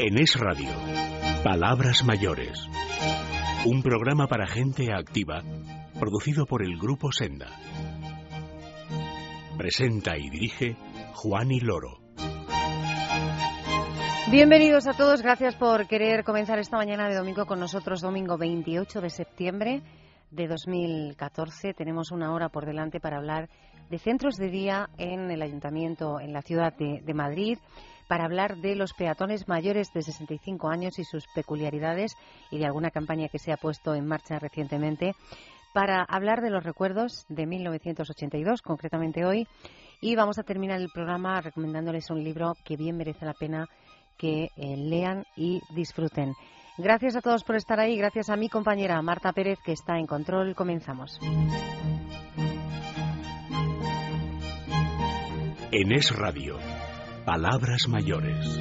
En Es Radio, Palabras Mayores. Un programa para gente activa, producido por el Grupo Senda. Presenta y dirige Juan y Loro. Bienvenidos a todos, gracias por querer comenzar esta mañana de domingo con nosotros, domingo 28 de septiembre de 2014. Tenemos una hora por delante para hablar de centros de día en el ayuntamiento, en la ciudad de, de Madrid para hablar de los peatones mayores de 65 años y sus peculiaridades y de alguna campaña que se ha puesto en marcha recientemente para hablar de los recuerdos de 1982, concretamente hoy. Y vamos a terminar el programa recomendándoles un libro que bien merece la pena que eh, lean y disfruten. Gracias a todos por estar ahí. Gracias a mi compañera Marta Pérez, que está en control. Comenzamos. En Es Radio. Palabras mayores.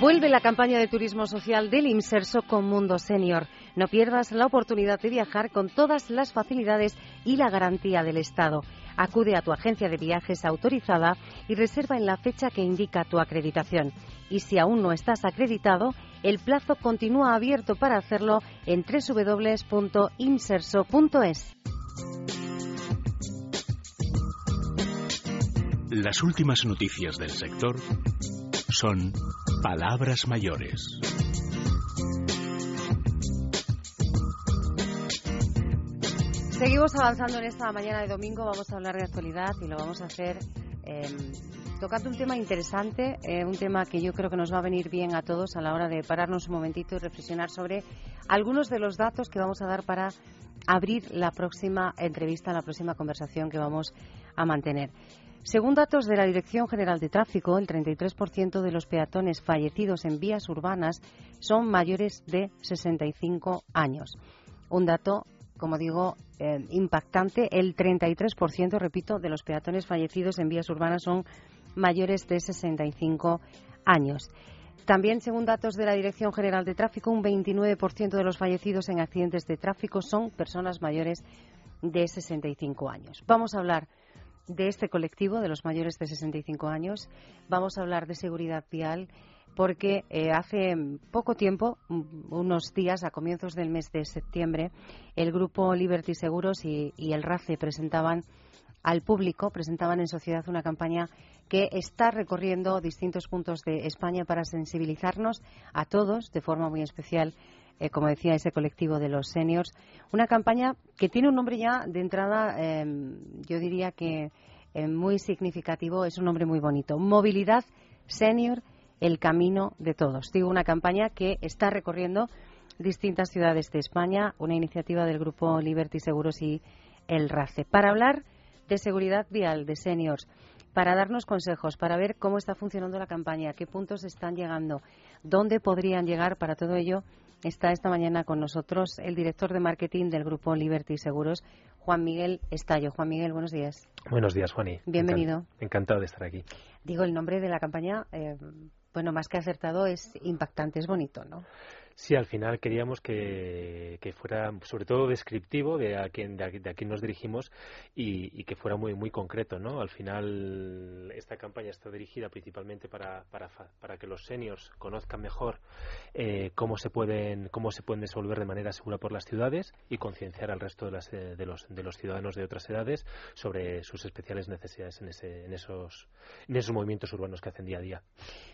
Vuelve la campaña de turismo social del Inserso con Mundo Senior. No pierdas la oportunidad de viajar con todas las facilidades y la garantía del Estado. Acude a tu agencia de viajes autorizada y reserva en la fecha que indica tu acreditación. Y si aún no estás acreditado, el plazo continúa abierto para hacerlo en www.inserso.es. Las últimas noticias del sector son palabras mayores. Seguimos avanzando en esta mañana de domingo. Vamos a hablar de actualidad y lo vamos a hacer eh, tocando un tema interesante, eh, un tema que yo creo que nos va a venir bien a todos a la hora de pararnos un momentito y reflexionar sobre algunos de los datos que vamos a dar para abrir la próxima entrevista, la próxima conversación que vamos a mantener. Según datos de la Dirección General de Tráfico, el 33% de los peatones fallecidos en vías urbanas son mayores de 65 años. Un dato, como digo, eh, impactante. El 33%, repito, de los peatones fallecidos en vías urbanas son mayores de 65 años. También, según datos de la Dirección General de Tráfico, un 29% de los fallecidos en accidentes de tráfico son personas mayores de 65 años. Vamos a hablar de este colectivo de los mayores de 65 años. Vamos a hablar de seguridad vial porque eh, hace poco tiempo, unos días, a comienzos del mes de septiembre, el grupo Liberty Seguros y, el RACE presentaban al público, presentaban en sociedad una campaña que está recorriendo distintos puntos de España para sensibilizarnos a todos, de forma muy especial, eh, como decía ese colectivo de los seniors. Una campaña que tiene un nombre ya de entrada, em, yo diría que eh, muy significativo, es un nombre muy bonito. Movilidad Senior, el camino de todos. Digo, una campaña que está recorriendo distintas ciudades de España, una iniciativa del grupo Liberty Seguros y el RACE. Para hablar de seguridad vial de seniors, para darnos consejos, para ver cómo está funcionando la campaña, qué puntos están llegando, dónde podrían llegar. Para todo ello está esta mañana con nosotros el director de marketing del grupo Liberty Seguros, Juan Miguel Estallo. Juan Miguel, buenos días. Buenos días, Juani. Bienvenido. Encantado de estar aquí. Digo, el nombre de la campaña, eh, bueno, más que acertado, es impactante, es bonito, ¿no? Sí, al final queríamos que, fuera sobre todo descriptivo de a quién, de a, quién nos dirigimos y, que fuera muy muy concreto, ¿no? Al final esta campaña está dirigida principalmente para, para, para que los seniors conozcan mejor eh, cómo se pueden cómo se pueden desenvolver de manera segura por las ciudades y concienciar al resto de, las, eh, de, los, de los ciudadanos de otras edades sobre sus especiales necesidades en, ese, en, esos, en esos movimientos urbanos que hacen día a día.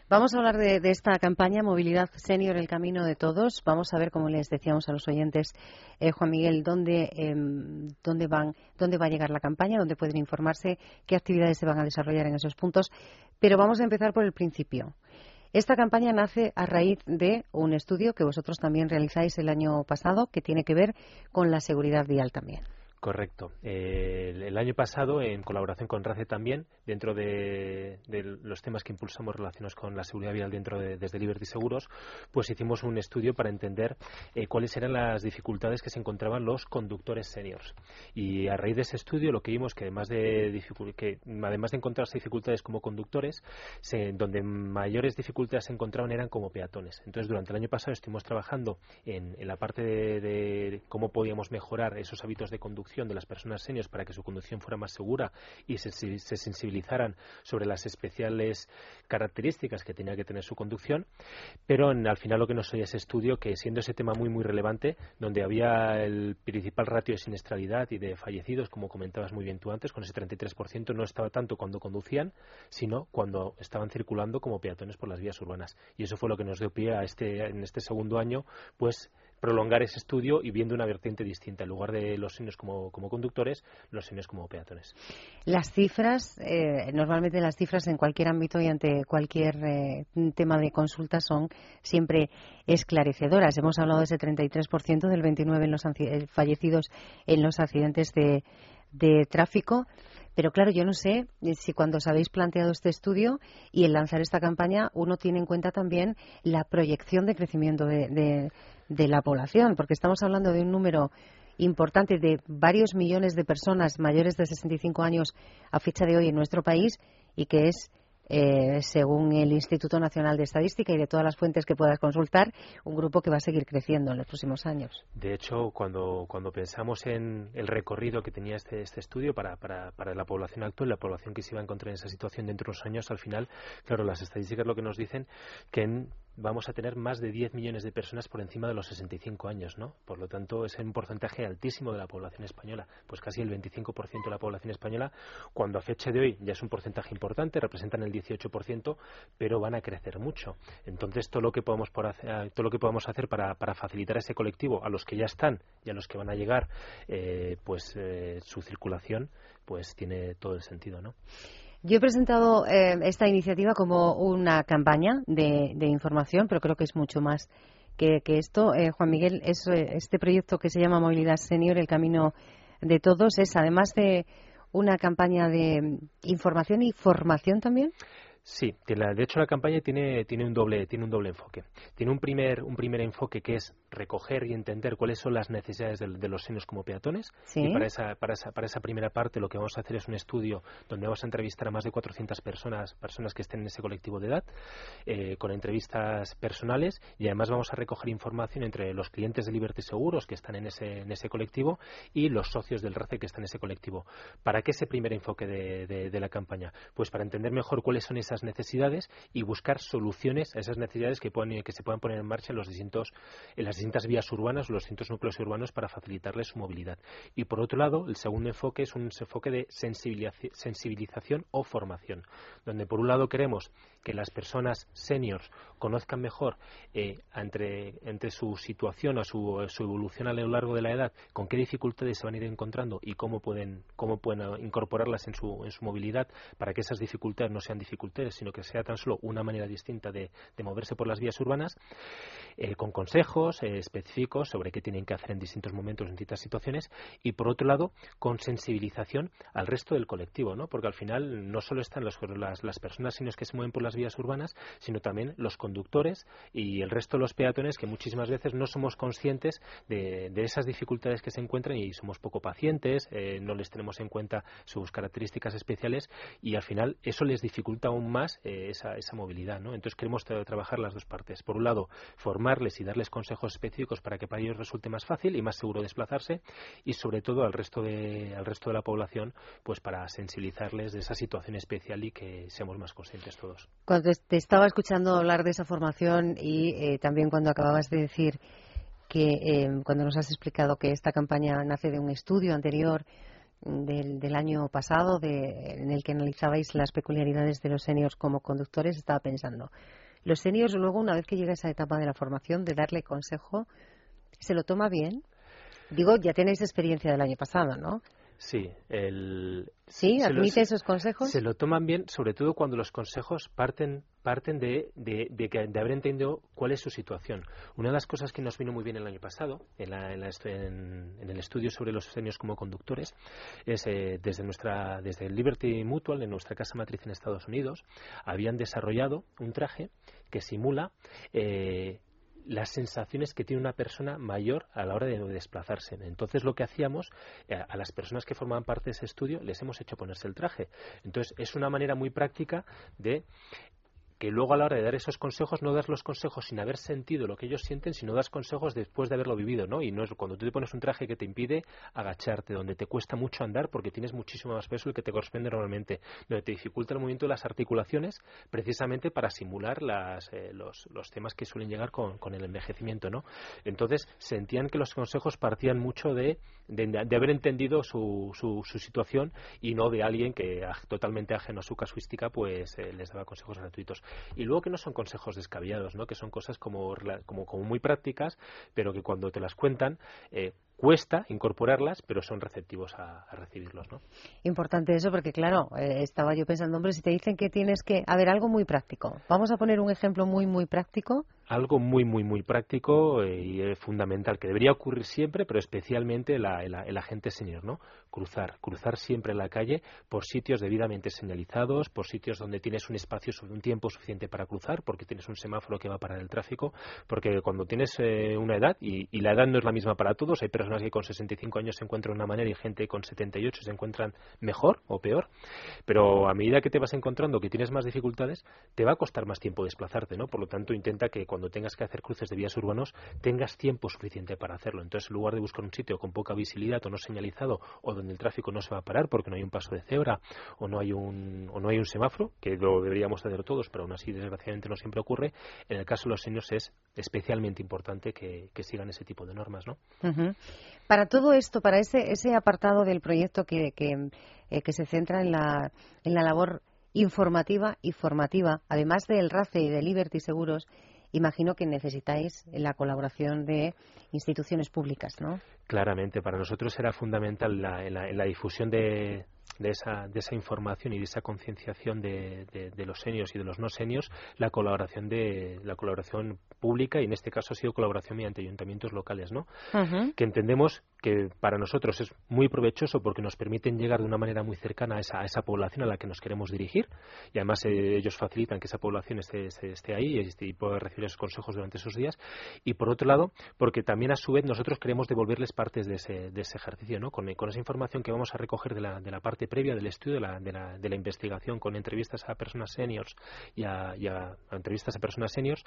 Vamos a hablar de, de esta campaña Movilidad Senior, el camino de todo Vamos a ver, como les decíamos a los oyentes, eh, Juan Miguel, dónde, em, dónde, van, dónde va a llegar la campaña, dónde pueden informarse, qué actividades se van a desarrollar en esos puntos. Pero vamos a empezar por el principio. Esta campaña nace a raíz de un estudio que vosotros también realizáis el año pasado, que tiene que ver con la seguridad vial también. Correcto. El, año pasado, en colaboración con RACE también, dentro de, los temas que impulsamos relacionados con la seguridad vial dentro de desde Liberty Seguros, pues hicimos un estudio para entender eh, cuáles eran las dificultades que se encontraban los conductores seniors. Y a raíz de ese estudio, lo que vimos que además de, que, además de encontrarse dificultades como conductores, donde mayores dificultades se encontraban eran como peatones. Entonces, durante el año pasado estuvimos trabajando en, la parte de cómo podíamos mejorar esos hábitos de conducción de las personas seniors para que su conducción fuera más segura y se, sensibilizaran sobre las especiales características que tenía que tener su conducción. Pero al final lo que nos oye ese estudio, que siendo ese tema muy, muy relevante, donde había el principal ratio de siniestralidad y de fallecidos, como comentabas muy bien tú antes, con ese 33%, no estaba tanto cuando conducían, sino cuando estaban circulando como peatones por las vías urbanas. Y eso fue lo que nos dio pie a este, en este segundo año, pues prolongar ese estudio y viendo una vertiente distinta. En lugar de los signos como, conductores, los signos como peatones. Las cifras, eh, normalmente las cifras en cualquier ámbito y ante cualquier eh, tema de consulta son siempre esclarecedoras. Hemos hablado de ese 33% del 29% en los eh, fallecidos en los accidentes de, de tráfico. Pero claro, yo no sé si cuando os habéis planteado este estudio y el lanzar esta campaña, uno tiene en cuenta también la proyección de crecimiento de, de la población, porque estamos hablando de un número importante de varios millones de personas mayores de 65 años a fecha de hoy en nuestro país y que es eh, según el Instituto Nacional de Estadística y de todas las fuentes que puedas consultar, un grupo que va a seguir creciendo en los próximos años. De hecho, cuando, cuando pensamos en el recorrido que tenía este, este estudio para, para, para la población actual, la población que se iba a encontrar en esa situación dentro de unos años, al final, claro, las estadísticas lo que nos dicen que en vamos a tener más de 10 millones de personas por encima de los 65 años, ¿no? Por lo tanto, es un porcentaje altísimo de la población española, pues casi el 25% de la población española, cuando a fecha de hoy ya es un porcentaje importante, representan el 18%, pero van a crecer mucho. Entonces, todo lo que podamos, por hacer, todo lo que podamos hacer para, para, facilitar ese colectivo, a los que ya están y a los que van a llegar, eh, pues eh, su circulación, pues tiene todo el sentido, ¿no? Yo he presentado eh, esta iniciativa como una campaña de, información, pero creo que es mucho más que, esto. Eh, Juan Miguel, es, eh, este proyecto que se llama Movilidad Senior, el camino de todos, es además de una campaña de información y formación también. Sí, de hecho la campaña tiene, tiene, un doble, tiene un doble enfoque. Tiene un primer, un primer enfoque que es recoger y entender cuáles son las necesidades de, los seniors como peatones. Y para esa, para, esa, para esa primera parte lo que vamos a hacer es un estudio donde vamos a entrevistar a más de 400 personas, personas que estén en ese colectivo de edad, eh, con entrevistas personales y además vamos a recoger información entre los clientes de Liberty Seguros que están en ese, en ese colectivo y los socios del RACE que están en ese colectivo. ¿Para qué ese primer enfoque de, de la campaña? Pues para entender mejor cuáles son esas necesidades y buscar soluciones a esas necesidades que, pueden, que se puedan poner en marcha en, los distintos, en las distintas vías urbanas, los distintos núcleos urbanos para facilitarles su movilidad. Y por otro lado, el segundo enfoque es un enfoque de sensibilización o formación, donde por un lado queremos que las personas seniors conozcan mejor eh, entre, su situación o su, evolución a lo largo de la edad, con qué dificultades se van a ir encontrando y cómo pueden, cómo pueden incorporarlas en su, en su movilidad para que esas dificultades no sean dificultades, sino que sea tan solo una manera distinta de, de moverse por las vías urbanas, eh, con consejos eh, específicos sobre qué tienen que hacer en distintos momentos, en distintas situaciones, y por otro lado, con sensibilización al resto del colectivo, ¿no? porque al final no solo están las, las personas sino que se mueven por las vías urbanas, sino también los conductores y el resto de los peatones que muchísimas veces no somos conscientes de, esas dificultades que se encuentran y somos poco pacientes, eh, no les tenemos en cuenta sus características especiales y al final eso les dificulta aún más esa, esa movilidad. Entonces queremos trabajar las dos partes. Por un lado, formarles y darles consejos específicos para que para ellos resulte más fácil y más seguro desplazarse y sobre todo al resto de, al resto de la población pues para sensibilizarles de esa situación especial y que seamos más conscientes todos. Cuando te estaba escuchando hablar de esa formación y eh, también cuando acababas de decir que eh, cuando nos has explicado que esta campaña nace de un estudio anterior del, del año pasado de, en el que analizabais las peculiaridades de los seniors como conductores, estaba pensando, los seniors luego, una vez que llega esa etapa de la formación, de darle consejo, ¿se lo toma bien? Digo, ya tenéis experiencia del año pasado, ¿no? Sí, el, ¿Sí? ¿Admite esos consejos? Se lo toman bien, sobre todo cuando los consejos parten, parten de, de, de, haber entendido cuál es su situación. Una de las cosas que nos vino muy bien el año pasado, en, el estudio sobre los senios como conductores, es eh, desde, nuestra, desde Liberty Mutual, en nuestra casa matriz en Estados Unidos, habían desarrollado un traje que simula eh, las sensaciones que tiene una persona mayor a la hora de desplazarse. Entonces, lo que hacíamos eh, a las personas que formaban parte de ese estudio les hemos hecho ponerse el traje. Entonces, es una manera muy práctica de que luego a la hora de dar esos consejos no das los consejos sin haber sentido lo que ellos sienten, sino das consejos después de haberlo vivido, ¿no? Y no es cuando tú te pones un traje que te impide agacharte, donde te cuesta mucho andar porque tienes muchísimo más peso el que te corresponde normalmente, donde te dificulta el movimiento de las articulaciones precisamente para simular las, eh, los, los, temas que suelen llegar con, con, el envejecimiento, ¿no? Entonces sentían que los consejos partían mucho de, de, haber entendido su, su, situación y no de alguien que totalmente ajeno a su casuística pues eh, les daba consejos gratuitos y luego que no son consejos descabellados, ¿no? que son cosas como, muy prácticas, pero que cuando te las cuentan eh, cuesta incorporarlas, pero son receptivos a, recibirlos, ¿no? Importante eso, porque claro, eh, estaba yo pensando, hombre, si te dicen que tienes que, a ver, algo muy práctico. Vamos a poner un ejemplo muy, muy práctico algo muy, muy, muy práctico eh, y fundamental, que debería ocurrir siempre, pero especialmente la, el, agente senior, ¿no? Cruzar, cruzar siempre la calle por sitios debidamente señalizados, por sitios donde tienes un espacio, un tiempo suficiente para cruzar, porque tienes un semáforo que va a parar el tráfico, porque cuando tienes eh, una edad, y, la edad no es la misma para todos, hay personas que con 65 años se encuentran de una manera y gente con 78 se encuentran mejor o peor, pero a medida que te vas encontrando que tienes más dificultades, te va a costar más tiempo desplazarte, ¿no? Por lo tanto, intenta que cuando cuando tengas que hacer cruces de vías urbanos tengas tiempo suficiente para hacerlo. Entonces, en lugar de buscar un sitio con poca visibilidad o no señalizado o donde el tráfico no se va a parar porque no hay un paso de cebra o no hay un, o no hay un semáforo, que lo deberíamos hacer todos, pero aún así desgraciadamente no siempre ocurre, en el caso de los señores es especialmente importante que, sigan ese tipo de normas. ¿no? Para todo esto, para ese, ese apartado del proyecto que, que, eh, que se centra en la, en la labor informativa y formativa, además del RACE y de Liberty Seguros, imagino que necesitáis la colaboración de instituciones públicas, ¿no? Claramente, para nosotros era fundamental la, la difusión de, de esa, de esa información y de esa concienciación de, de, los seniors y de los no seniors la colaboración de la colaboración pública y en este caso ha sido colaboración mediante ayuntamientos locales no que entendemos que para nosotros es muy provechoso porque nos permiten llegar de una manera muy cercana a esa, a esa población a la que nos queremos dirigir y además eh, ellos facilitan que esa población esté, esté, ahí y, y pueda recibir esos consejos durante esos días. Y por otro lado porque también a su vez nosotros queremos devolverles partes de ese, de ese ejercicio no con, con esa información que vamos a recoger de la, de la parte previa del estudio de la, de la, de la investigación con entrevistas a personas seniors y a, y a entrevistas a personas seniors,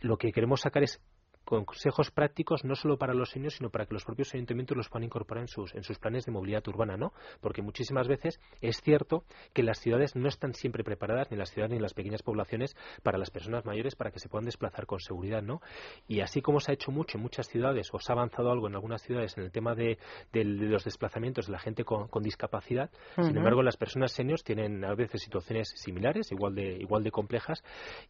lo que queremos sacar es consejos prácticos no solo para los seniors, sino para que los propios ayuntamientos los puedan incorporar en sus, en sus planes de movilidad urbana, ¿no? Porque muchísimas veces es cierto que las ciudades no están siempre preparadas, ni las ciudades ni las pequeñas poblaciones, para las personas mayores para que se puedan desplazar con seguridad, ¿no? Y así como se ha hecho mucho en muchas ciudades, o se ha avanzado algo en algunas ciudades en el tema de, los desplazamientos de la gente con, discapacidad, sin embargo, las personas seniors tienen a veces situaciones similares, igual de, igual de complejas,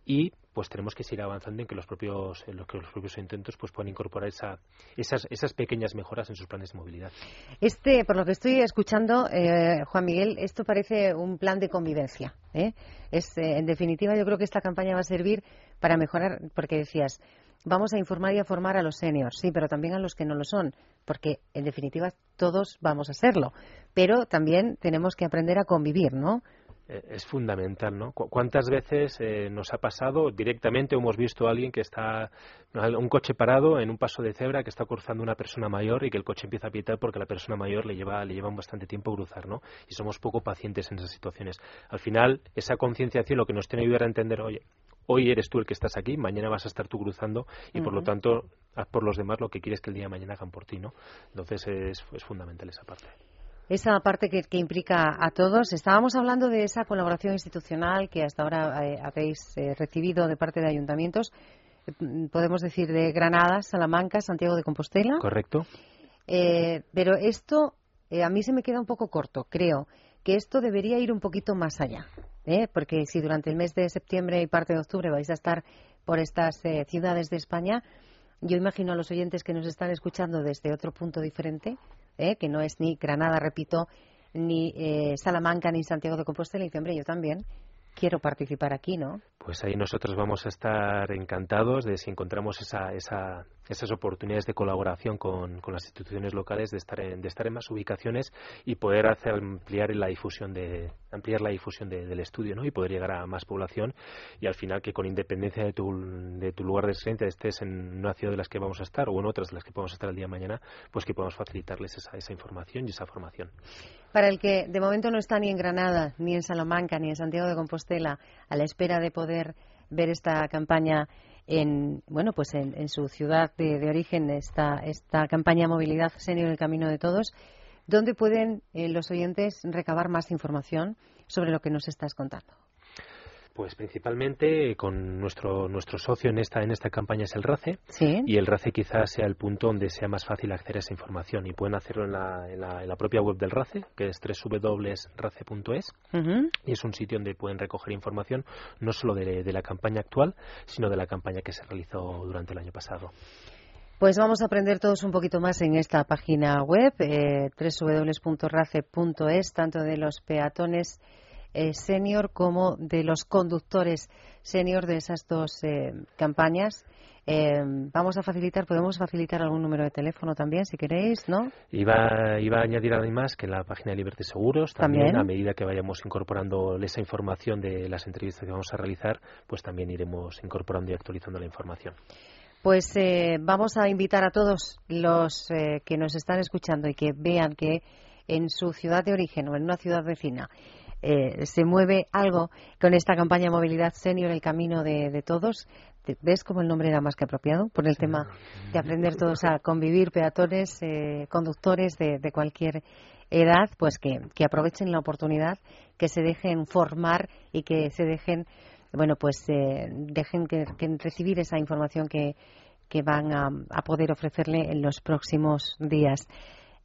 y pues tenemos que seguir avanzando en que los propios, en que los propios intentos pues puedan incorporar esa, esas, esas pequeñas mejoras en sus planes de movilidad. Este, por lo que estoy escuchando, eh, Juan Miguel, esto parece un plan de convivencia. ¿eh? Es, eh, en definitiva, yo creo que esta campaña va a servir para mejorar, porque decías, vamos a informar y a formar a los seniors, sí, pero también a los que no lo son, porque en definitiva todos vamos a serlo, pero también tenemos que aprender a convivir, ¿no? Eh, es fundamental, ¿no? ¿Cuántas veces eh, nos ha pasado directamente o hemos visto a alguien que está, un coche parado en un paso de cebra que está cruzando una persona mayor y que el coche empieza a pitar porque la persona mayor le lleva, le lleva bastante tiempo cruzar, ¿no? Y somos poco pacientes en esas situaciones. Al final, esa concienciación lo que nos tiene que ayudar a entender, oye, hoy eres tú el que estás aquí, mañana vas a estar tú cruzando y por lo tanto haz por los demás lo que quieres que el día de mañana hagan por ti, ¿no? Entonces es fundamental esa parte esa parte que, implica a todos. Estábamos hablando de esa colaboración institucional que hasta ahora eh, habéis eh, recibido de parte de ayuntamientos, mm, podemos decir de Granada, Salamanca, Santiago de Compostela. Correcto. Eh, pero esto a mí se me queda un poco corto, creo que esto debería ir un poquito más allá, porque si durante el mes de septiembre y parte de octubre vais a estar por estas ciudades de España, yo imagino a los oyentes que nos están escuchando desde otro punto diferente ¿eh? que no es ni Granada, repito, ni eh, Salamanca, ni Santiago de Compostela, y dice, yo también quiero participar aquí, ¿no? Pues ahí nosotros vamos a estar encantados de si encontramos esa, esa, esas oportunidades de colaboración con, las instituciones locales, de estar, en, de estar en más ubicaciones y poder hacer ampliar la difusión de ampliar la difusión del estudio, ¿no? Y poder llegar a más población y al final que con independencia de tu, de tu lugar de residencia estés en una ciudad de las que vamos a estar o en otras de las que podemos estar el día de mañana, pues que podamos facilitarles esa, esa información y esa formación. Para el que de momento no está ni en Granada, ni en Salamanca, ni en Santiago de Compostela, a la espera de poder ver esta campaña en bueno pues en, su ciudad de, origen esta esta campaña movilidad senior el camino de todos dónde pueden eh, los oyentes recabar más información sobre lo que nos estás contando pues principalmente con nuestro nuestro socio en esta en esta campaña es el RACE ¿Sí? y el RACE quizás sea el punto donde sea más fácil acceder a esa información y pueden hacerlo en la, en la, propia web del RACE que es www.race.es y es un sitio donde pueden recoger información no solo de, la campaña actual sino de la campaña que se realizó durante el año pasado. Pues vamos a aprender todos un poquito más en esta página web, eh, www.race.es, tanto de los peatones eh, senior como de los conductores senior de esas dos eh, campañas. Eh, vamos a facilitar, podemos facilitar algún número de teléfono también, si queréis, ¿no? Iba, iba a añadir además que en la página de Liberty Seguros también, a medida que vayamos incorporando esa información de las entrevistas que vamos a realizar, pues también iremos incorporando y actualizando la información. Pues vamos a invitar a todos los que nos están escuchando y que vean que en su ciudad de origen o en una ciudad vecina eh, se mueve algo con esta campaña Movilidad Senior, el camino de, todos. ¿Ves cómo el nombre era más que apropiado? Por el tema de aprender todos a convivir, peatones, eh, conductores de, cualquier edad, pues que, aprovechen la oportunidad, que se dejen formar y que se dejen, bueno, pues eh, dejen que, recibir esa información que, que van a, a poder ofrecerle en los próximos días.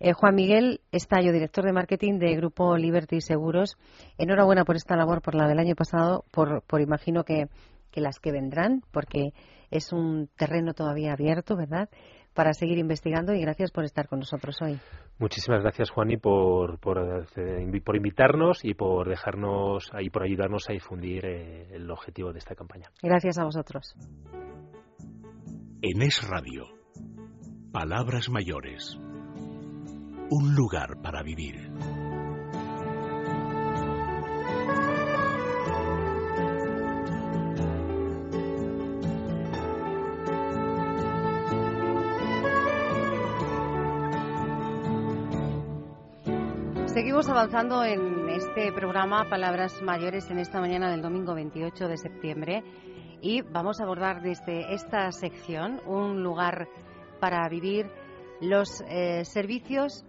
Eh, Juan Miguel Estallo, director de marketing de Grupo Liberty Seguros. Enhorabuena por esta labor, por la del año pasado, por, por imagino que, las que vendrán, porque es un terreno todavía abierto, ¿verdad? Para seguir investigando y gracias por estar con nosotros hoy. Muchísimas gracias, Juan, por, por, eh, por invitarnos y por dejarnos y por ayudarnos a difundir eh, el objetivo de esta campaña. Gracias a vosotros. En Es Radio, Palabras Mayores un lugar para vivir. Seguimos avanzando en este programa Palabras Mayores en esta mañana del domingo 28 de septiembre y vamos a abordar desde esta sección un lugar para vivir los eh, servicios,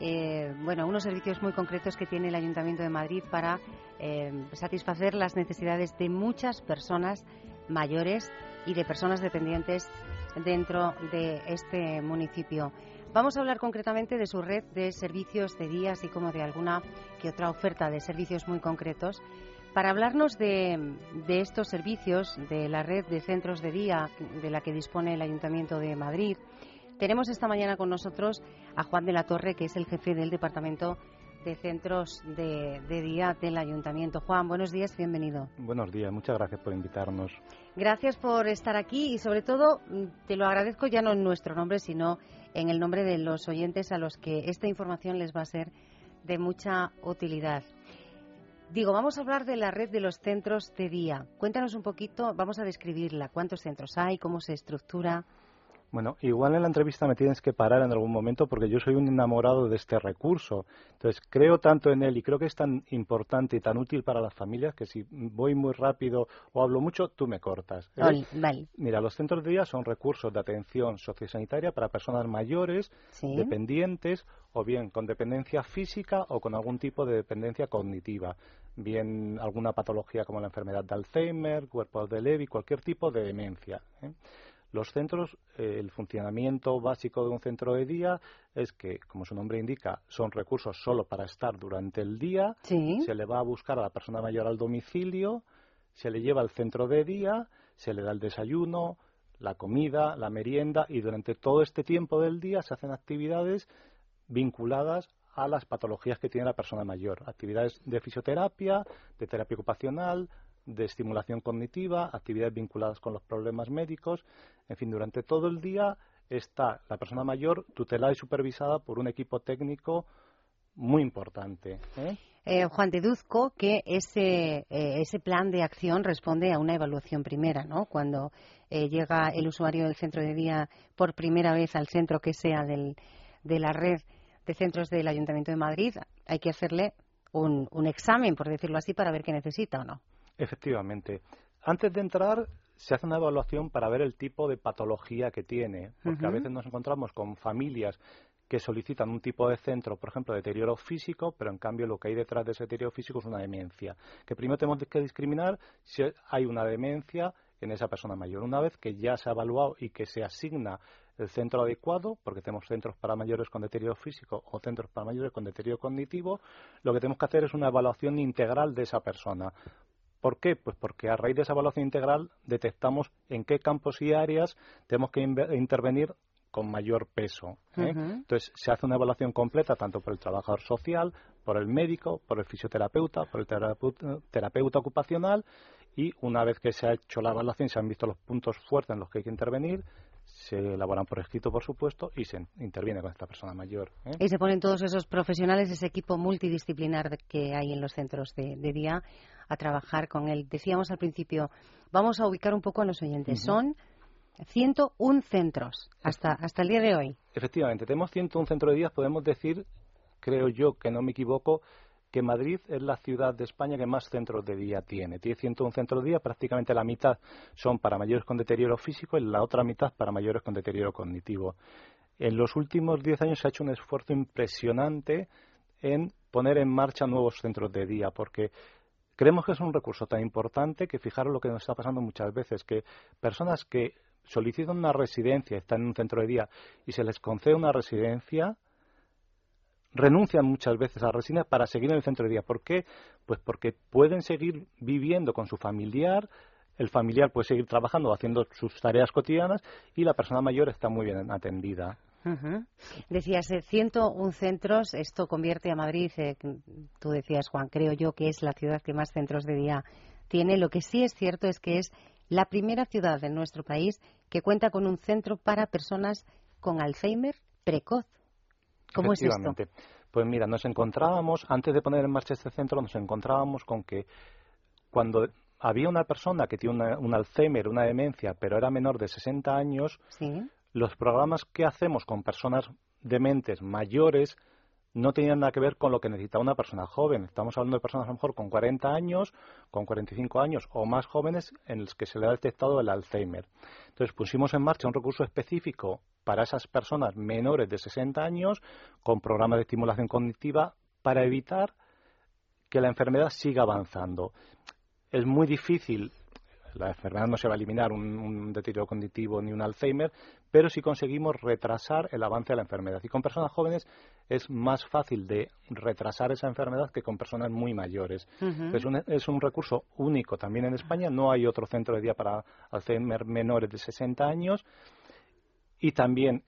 eh, bueno, unos servicios muy concretos que tiene el Ayuntamiento de Madrid para eh, satisfacer las necesidades de muchas personas mayores y de personas dependientes dentro de este municipio. Vamos a hablar concretamente de su red de servicios de día, así como de alguna que otra oferta de servicios muy concretos. Para hablarnos de, de, estos servicios, de la red de centros de día de la que dispone el Ayuntamiento de Madrid, tenemos esta mañana con nosotros a Juan de la Torre, que es el jefe del Departamento de Centros de, Día del Ayuntamiento. Juan, buenos días, bienvenido. Buenos días, muchas gracias por invitarnos. Gracias por estar aquí y sobre todo te lo agradezco ya no en nuestro nombre, sino en el nombre de los oyentes a los que esta información les va a ser de mucha utilidad. Digo, vamos a hablar de la red de los centros de día. Cuéntanos un poquito, vamos a describirla, cuántos centros hay, cómo se estructura. Bueno, igual en la entrevista me tienes que parar en algún momento porque yo soy un enamorado de este recurso. Entonces, creo tanto en él y creo que es tan importante y tan útil para las familias que si voy muy rápido o hablo mucho, tú me cortas. Vale, Mira, los centros de día son recursos de atención sociosanitaria para personas mayores, dependientes o bien con dependencia física o con algún tipo de dependencia cognitiva bien alguna patología como la enfermedad de Alzheimer, cuerpos de Levy, cualquier tipo de demencia. ¿eh? Los centros, eh, el funcionamiento básico de un centro de día es que, como su nombre indica, son recursos solo para estar durante el día. Se le va a buscar a la persona mayor al domicilio, se le lleva al centro de día, se le da el desayuno, la comida, la merienda y durante todo este tiempo del día se hacen actividades vinculadas a las patologías que tiene la persona mayor. Actividades de fisioterapia, de terapia ocupacional, de estimulación cognitiva, actividades vinculadas con los problemas médicos. En fin, durante todo el día está la persona mayor tutelada y supervisada por un equipo técnico muy importante. ¿eh? Eh, Juan, deduzco que ese, eh, ese plan de acción responde a una evaluación primera, ¿no? Cuando llega el usuario del centro de día por primera vez al centro que sea del, de la red de centros del Ayuntamiento de Madrid, hay que hacerle un, un examen, por decirlo así, para ver qué necesita o no. Efectivamente. Antes de entrar, se hace una evaluación para ver el tipo de patología que tiene, porque a veces nos encontramos con familias que solicitan un tipo de centro, por ejemplo, de deterioro físico, pero en cambio lo que hay detrás de ese deterioro físico es una demencia. Que primero tenemos que discriminar si hay una demencia en esa persona mayor. Una vez que ya se ha evaluado y que se asigna el centro adecuado, porque tenemos centros para mayores con deterioro físico o centros para mayores con deterioro cognitivo, lo que tenemos que hacer es una evaluación integral de esa persona. ¿Por qué? Pues porque a raíz de esa evaluación integral detectamos en qué campos y áreas tenemos que intervenir con mayor peso. ¿eh? Entonces, se hace una evaluación completa tanto por el trabajador social, por el médico, por el fisioterapeuta, por el terapeuta, ocupacional y una vez que se ha hecho la evaluación se han visto los puntos fuertes en los que hay que intervenir, se elaboran por escrito, por supuesto, y se interviene con esta persona mayor. ¿eh? Y se ponen todos esos profesionales, ese equipo multidisciplinar que hay en los centros de, día, a trabajar con él. Decíamos al principio, vamos a ubicar un poco a los oyentes. Son 101 centros hasta, hasta el día de hoy. Efectivamente, tenemos 101 centros de día, podemos decir, creo yo que no me equivoco, que Madrid es la ciudad de España que más centros de día tiene. Tiene 101 centros de día, prácticamente la mitad son para mayores con deterioro físico y la otra mitad para mayores con deterioro cognitivo. En los últimos 10 años se ha hecho un esfuerzo impresionante en poner en marcha nuevos centros de día, porque creemos que es un recurso tan importante que fijaros lo que nos está pasando muchas veces, que personas que solicitan una residencia, están en un centro de día y se les concede una residencia, renuncian muchas veces a la residencia para seguir en el centro de día. ¿Por qué? Pues porque pueden seguir viviendo con su familiar, el familiar puede seguir trabajando, haciendo sus tareas cotidianas y la persona mayor está muy bien atendida. Decías, 101 centros, esto convierte a Madrid, eh, tú decías, Juan, creo yo que es la ciudad que más centros de día tiene. Lo que sí es cierto es que es la primera ciudad de nuestro país que cuenta con un centro para personas con Alzheimer precoz. ¿Cómo es esto? Pues mira, nos encontrábamos, antes de poner en marcha este centro, nos encontrábamos con que cuando había una persona que tiene un Alzheimer, una demencia, pero era menor de 60 años, los programas que hacemos con personas dementes mayores no tenían nada que ver con lo que necesita una persona joven. Estamos hablando de personas a lo mejor con 40 años, con 45 años o más jóvenes en los que se le ha detectado el Alzheimer. Entonces pusimos en marcha un recurso específico para esas personas menores de 60 años con programas de estimulación cognitiva para evitar que la enfermedad siga avanzando. Es muy difícil la enfermedad no se va a eliminar un, deterioro cognitivo ni un Alzheimer, pero si conseguimos retrasar el avance de la enfermedad. Y con personas jóvenes es más fácil de retrasar esa enfermedad que con personas muy mayores. es, un, es un recurso único también en España, no hay otro centro de día para Alzheimer menores de 60 años. Y también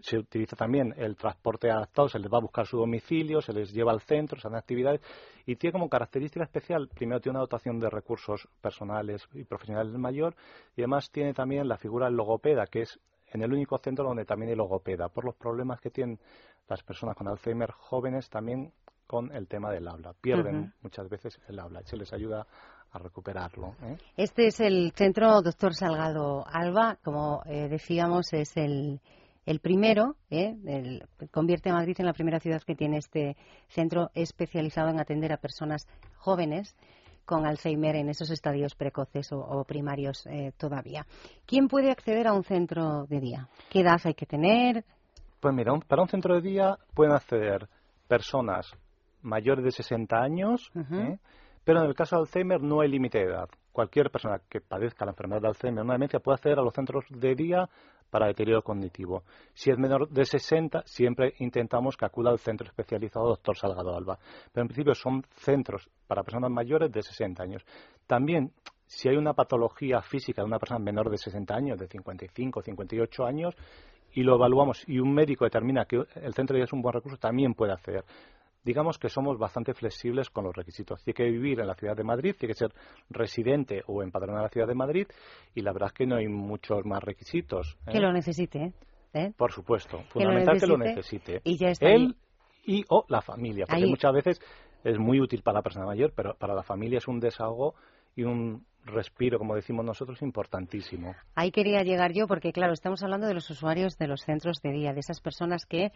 se utiliza también el transporte adaptado, se les va a buscar su domicilio, se les lleva al centro, se hacen actividades y tiene como característica especial, primero tiene una dotación de recursos personales y profesionales mayor y además tiene también la figura del logopeda, que es en el único centro donde también hay logopeda, por los problemas que tienen las personas con Alzheimer jóvenes también con el tema del habla. Pierden muchas veces el habla, se les ayuda a recuperarlo. ¿eh? Este es el centro Doctor Salgado Alba, como eh, decíamos, es el el primero ¿eh? convierte a Madrid en la primera ciudad que tiene este centro especializado en atender a personas jóvenes con Alzheimer en esos estadios precoces o, primarios eh, todavía. ¿Quién puede acceder a un centro de día? ¿Qué edad hay que tener? Pues mira, para un centro de día pueden acceder personas mayores de 60 años, ¿eh? pero en el caso de Alzheimer no hay límite de edad. Cualquier persona que padezca la enfermedad de Alzheimer o una demencia puede acceder a los centros de día para deterioro cognitivo. Si es menor de 60, siempre intentamos que acuda al centro especializado Doctor Salgado Alba. Pero en principio son centros para personas mayores de 60 años. También, si hay una patología física de una persona menor de 60 años, de 55, 58 años, y lo evaluamos y un médico determina que el centro día es un buen recurso, también puede hacer digamos que somos bastante flexibles con los requisitos. Tiene que vivir en la ciudad de Madrid, tiene que ser residente o empadronado en la ciudad de Madrid y la verdad es que no hay muchos más requisitos. ¿eh? Que lo necesite. ¿eh? Por supuesto, fundamental que lo necesite. Y ya está Él y o la familia, porque muchas veces es muy útil para la persona mayor, pero para la familia es un desahogo y un respiro, como decimos nosotros, importantísimo. Ahí quería llegar yo, porque claro, estamos hablando de los usuarios de los centros de día, de esas personas que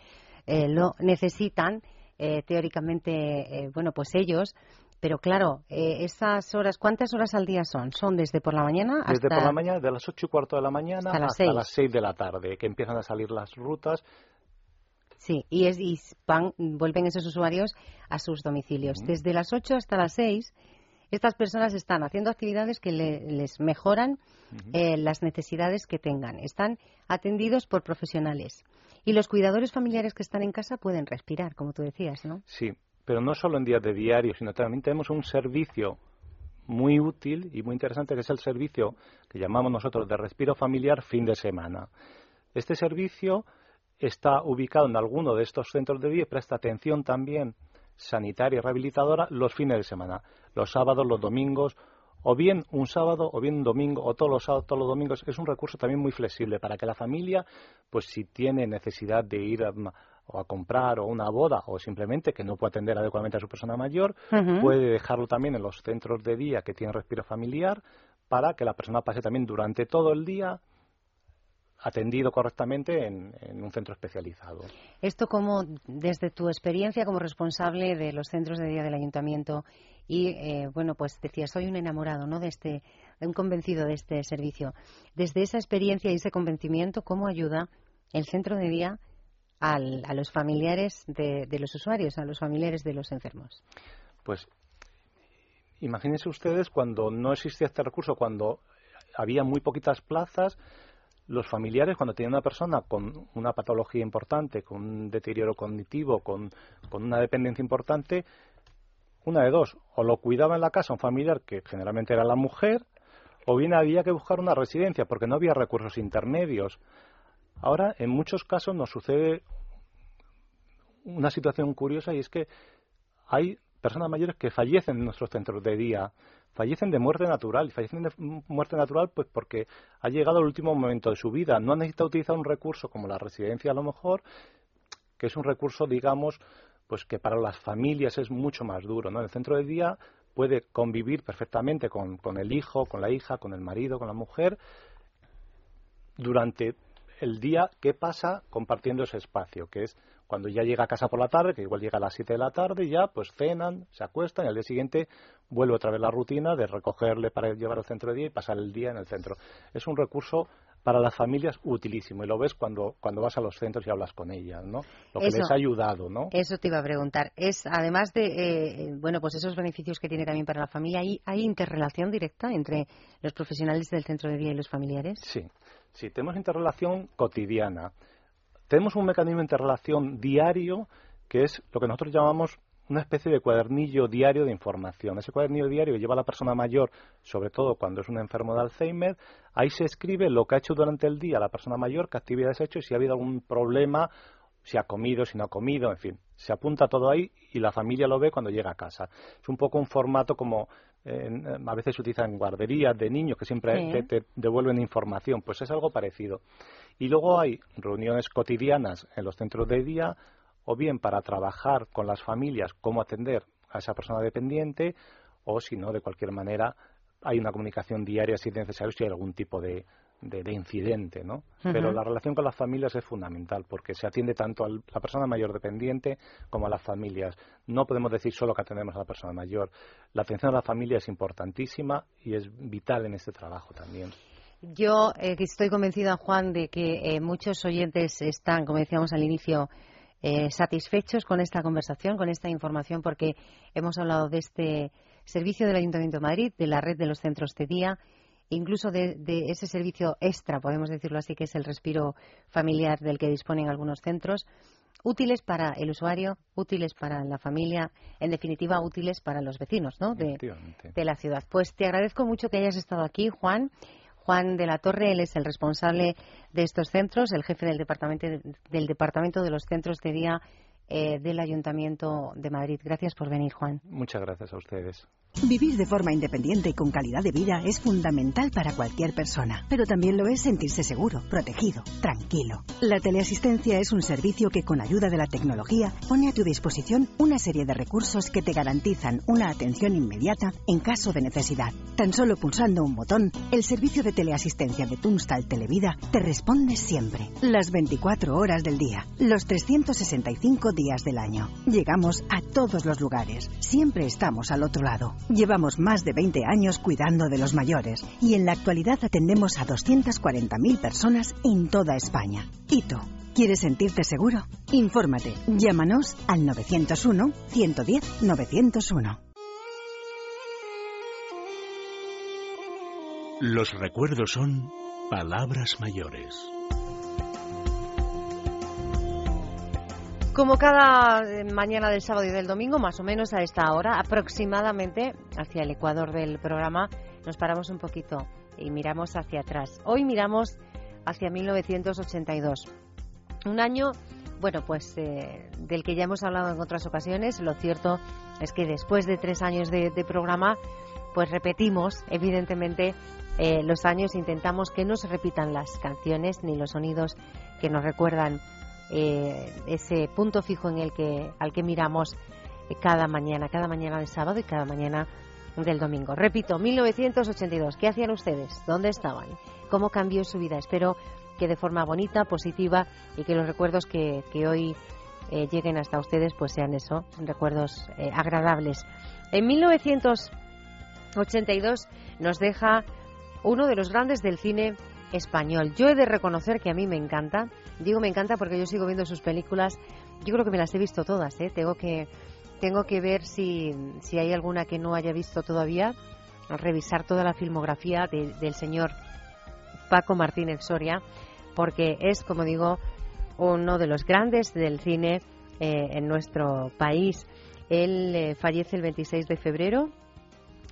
eh, lo necesitan eh, teóricamente, eh, bueno, pues ellos. Pero claro, eh, esas horas, ¿cuántas horas al día son? ¿Son desde por la mañana hasta...? Desde por la mañana, de las ocho y cuarto de la mañana hasta, las, seis. de la tarde, que empiezan a salir las rutas. Sí, y, es, y vuelven esos usuarios a sus domicilios. Desde las ocho hasta las seis, estas personas están haciendo actividades que les mejoran las necesidades que tengan. Están atendidos por profesionales. Y los cuidadores familiares que están en casa pueden respirar, como tú decías, ¿no? Sí, pero no solo en días de diario, sino también tenemos un servicio muy útil y muy interesante que es el servicio que llamamos nosotros de respiro familiar fin de semana. Este servicio está ubicado en alguno de estos centros de día y presta atención también sanitaria y rehabilitadora los fines de semana, los sábados, los domingos o bien un sábado o bien un domingo o todos los sábados, todos los domingos, es un recurso también muy flexible para que la familia, pues si tiene necesidad de ir a, o a comprar o una boda o simplemente que no puede atender adecuadamente a su persona mayor, puede dejarlo también en los centros de día que tienen respiro familiar para que la persona pase también durante todo el día atendido correctamente en, un centro especializado. Esto como, desde tu experiencia como responsable de los centros de día del ayuntamiento y, eh, bueno, pues decía, soy un enamorado, ¿no?, de este, un convencido de este servicio. Desde esa experiencia y ese convencimiento, ¿cómo ayuda el centro de día a los familiares de, de los usuarios, a los familiares de los enfermos? Pues imagínense ustedes cuando no existía este recurso, cuando había muy poquitas plazas, los familiares, cuando tienen una persona con una patología importante, con un deterioro cognitivo, con, una dependencia importante, una de dos, o lo cuidaba en la casa un familiar que generalmente era la mujer, o bien había que buscar una residencia porque no había recursos intermedios. Ahora, en muchos casos nos sucede una situación curiosa y es que hay personas mayores que fallecen en nuestros centros de día fallecen de muerte natural. Y fallecen de muerte natural pues porque ha llegado el último momento de su vida. No han necesitado utilizar un recurso como la residencia a lo mejor, que es un recurso, digamos, pues que para las familias es mucho más duro. ¿no? El centro de día puede convivir perfectamente con, con el hijo, con la hija, con el marido, con la mujer, durante el día que pasa compartiendo ese espacio, que es cuando ya llega a casa por la tarde, que igual llega a las 7 de la tarde, ya pues cenan, se acuestan y al día siguiente vuelve otra vez la rutina de recogerle para llevar al centro de día y pasar el día en el centro. Es un recurso para las familias utilísimo y lo ves cuando, cuando vas a los centros y hablas con ellas, ¿no? Lo que les ha ayudado, ¿no? Eso te iba a preguntar. Es además de, eh, bueno, pues esos beneficios que tiene también para la familia, ¿hay, ¿hay interrelación directa entre los profesionales del centro de día y los familiares? Sí, sí, tenemos interrelación cotidiana tenemos un mecanismo de interrelación diario que es lo que nosotros llamamos una especie de cuadernillo diario de información. Ese cuadernillo diario que lleva la persona mayor, sobre todo cuando es un enfermo de Alzheimer, ahí se escribe lo que ha hecho durante el día la persona mayor, qué actividades ha hecho y si ha habido algún problema, si ha comido, si no ha comido, en fin. Se apunta todo ahí y la familia lo ve cuando llega a casa. Es un poco un formato como a veces se utiliza en guarderías de niños que siempre te devuelven información. Pues es algo parecido. Y luego hay reuniones cotidianas en los centros de día, o bien para trabajar con las familias cómo atender a esa persona dependiente, o si no, de cualquier manera, hay una comunicación diaria si es necesario, si hay algún tipo de, de, incidente, ¿no? Pero la relación con las familias es fundamental porque se atiende tanto a la persona mayor dependiente como a las familias. No podemos decir solo que atendemos a la persona mayor. La atención a la familia es importantísima y es vital en este trabajo también. Yo eh, estoy convencida, Juan, de que eh, muchos oyentes están, como decíamos al inicio, eh, satisfechos con esta conversación, con esta información, porque hemos hablado de este servicio del Ayuntamiento de Madrid, de la red de los centros de día, incluso de, ese servicio extra, podemos decirlo así, que es el respiro familiar del que disponen algunos centros, útiles para el usuario, útiles para la familia, en definitiva útiles para los vecinos ¿no? de, de la ciudad. Pues te agradezco mucho que hayas estado aquí, Juan. Juan de la Torre, él es el responsable de estos centros, el jefe del departamento, del departamento de los centros de día eh, del Ayuntamiento de Madrid. Gracias por venir, Juan. Muchas gracias a ustedes. Vivir de forma independiente y con calidad de vida es fundamental para cualquier persona, pero también lo es sentirse seguro, protegido, tranquilo. La teleasistencia es un servicio que con ayuda de la tecnología pone a tu disposición una serie de recursos que te garantizan una atención inmediata en caso de necesidad. Tan solo pulsando un botón, el servicio de teleasistencia de Tunstal Televida te responde siempre, las 24 horas del día, los 365 días del año. Llegamos a todos los lugares, siempre estamos al otro lado. Llevamos más de 20 años cuidando de los mayores y en la actualidad atendemos a 240.000 personas en toda España. ¿Y tú? ¿Quieres sentirte seguro? Infórmate. Llámanos al 901-110-901. Los recuerdos son palabras mayores. Como cada eh, mañana del sábado y del domingo, más o menos a esta hora, aproximadamente hacia el ecuador del programa, nos paramos un poquito y miramos hacia atrás. Hoy miramos hacia 1982. Un año, bueno, pues eh, del que ya hemos hablado en otras ocasiones. Lo cierto es que después de tres años de, programa, pues repetimos, evidentemente, eh, los años. Intentamos que no se repitan las canciones ni los sonidos que nos recuerdan eh, ese punto fijo en el que, al que miramos eh, cada mañana, cada mañana del sábado y cada mañana del domingo. Repito, 1982. ¿Qué hacían ustedes? ¿Dónde estaban? ¿Cómo cambió su vida? Espero que de forma bonita, positiva y que los recuerdos que, hoy eh, lleguen hasta ustedes pues sean eso, recuerdos agradables. En 1982 nos deja uno de los grandes del cine español. Yo he de reconocer que a mí me encanta. Digo me encanta porque yo sigo viendo sus películas. Yo creo que me las he visto todas. ¿eh? Tengo que tengo que ver si, si hay alguna que no haya visto todavía. Revisar toda la filmografía del señor Paco Martínez Soria, porque es, como digo, uno de los grandes del cine eh, en nuestro país. Él eh, fallece el 26 de febrero.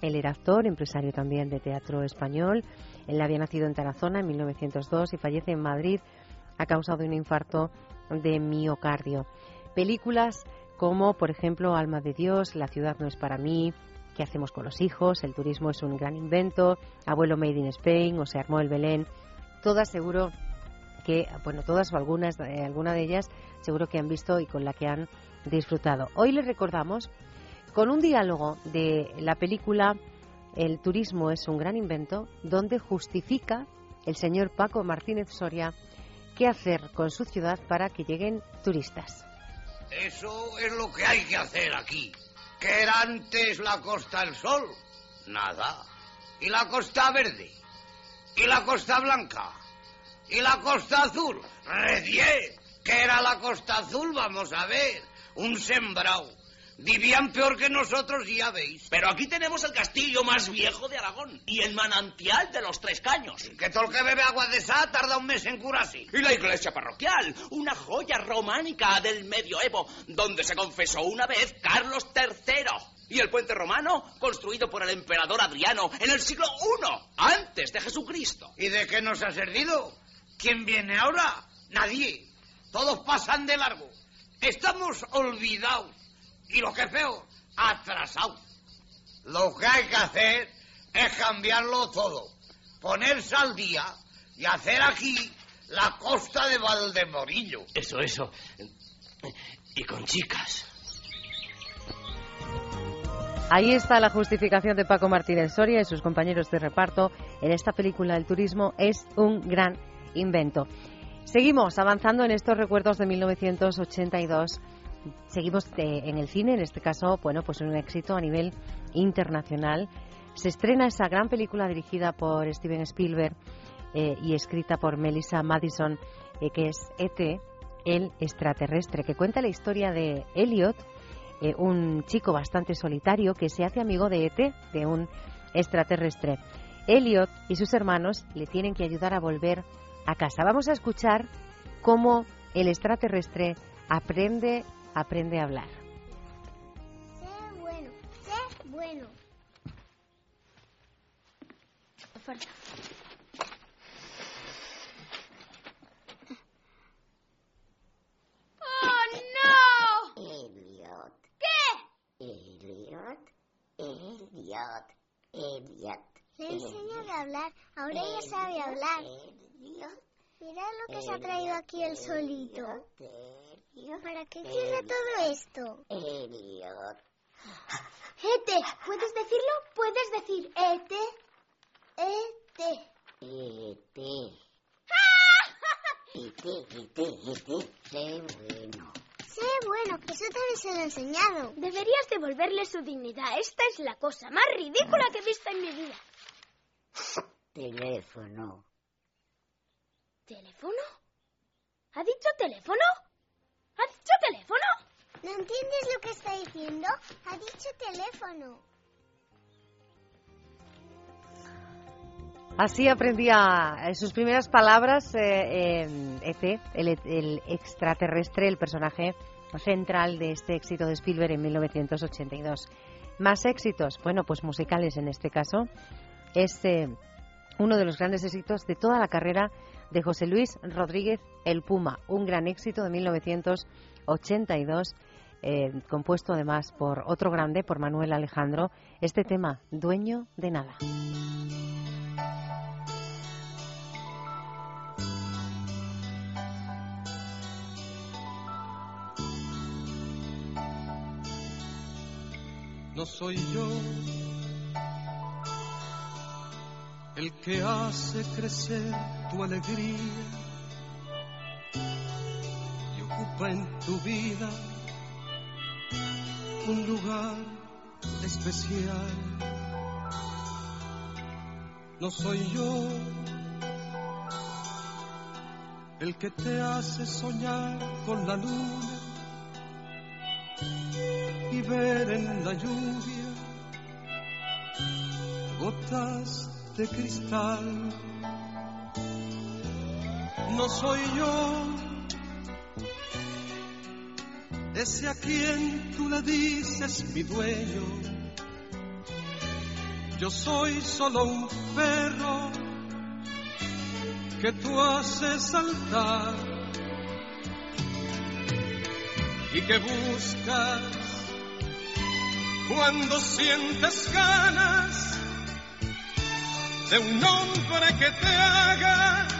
Él era actor, empresario también de teatro español. Él había nacido en Tarazona en 1902 y fallece en Madrid a causa de un infarto de miocardio. Películas como, por ejemplo, Alma de Dios, La ciudad no es para mí, ¿Qué hacemos con los hijos? El turismo es un gran invento, Abuelo Made in Spain o Se armó el Belén. Todas seguro que, bueno, todas o algunas, eh, alguna de ellas seguro que han visto y con la que han disfrutado. Hoy les recordamos con un diálogo de la película el turismo es un gran invento donde justifica el señor Paco Martínez Soria qué hacer con su ciudad para que lleguen turistas. Eso es lo que hay que hacer aquí. ¿Qué era antes la Costa del Sol? Nada. ¿Y la Costa Verde? ¿Y la Costa Blanca? ¿Y la Costa Azul? ¡Redié! ¿Qué era la Costa Azul? Vamos a ver. Un sembrado Vivían peor que nosotros, ya veis. Pero aquí tenemos el castillo más viejo de Aragón y el manantial de los Tres Caños. Que todo el que bebe agua de esa tarda un mes en curarse. Y la iglesia parroquial, una joya románica del medioevo, donde se confesó una vez Carlos III. Y el puente romano, construido por el emperador Adriano en el siglo I, antes de Jesucristo. ¿Y de qué nos ha servido? ¿Quién viene ahora? Nadie. Todos pasan de largo. Estamos olvidados y lo que es feo, atrasado. Lo que hay que hacer es cambiarlo todo, ponerse al día y hacer aquí la costa de Valdemorillo. Eso, eso. Y con chicas. Ahí está la justificación de Paco Martínez Soria y sus compañeros de reparto en esta película El turismo es un gran invento. Seguimos avanzando en estos recuerdos de 1982 seguimos eh, en el cine, en este caso, bueno, pues un éxito a nivel internacional. Se estrena esa gran película dirigida por Steven Spielberg eh, y escrita por Melissa Madison, eh, que es E.T., el extraterrestre, que cuenta la historia de Elliot, un chico bastante solitario que se hace amigo de E.T., de un extraterrestre. Elliot y sus hermanos le tienen que ayudar a volver a casa. Vamos a escuchar cómo el extraterrestre aprende aprende a hablar. Sé bueno, sé bueno. ¡Oh, no! Elliot. ¿Qué? Elliot, Elliot, Elliot. Le enseño a hablar. Ahora Elliot, sabe hablar. Elliot. Mira lo que Elliot, se ha traído aquí el solito. ¿Para qué quiere todo esto? Ete, ¿puedes decirlo? Puedes decir ete. Ete. Ete. Ete, ete, ete. Sé bueno. Sé bueno, eso también se lo he enseñado. Deberías devolverle su dignidad. Esta es la cosa más ridícula que he visto en mi vida. Teléfono. ¿Teléfono? ¿Ha dicho teléfono? ¿Ha dicho teléfono? ¿No entiendes lo que está diciendo? Ha dicho teléfono. Así aprendía eh, sus primeras palabras eh, Ete, el, el, extraterrestre, el personaje central de este éxito de Spielberg en 1982. Más éxitos, bueno, pues musicales en este caso. Es eh, uno de los grandes éxitos de toda la carrera de José Luis Rodríguez El Puma, un gran éxito de 1982, eh, compuesto además por otro grande, por Manuel Alejandro, este tema, Dueño de Nada. No soy yo el que hace crecer tu alegría y ocupa en tu vida un lugar especial. No soy yo el que te hace soñar con la luna y ver en la lluvia gotas de cristal. No soy yo ese a quien tú le dices mi dueño. Yo soy solo un perro que tú haces saltar y que buscas cuando sientes ganas de un hombre que te haga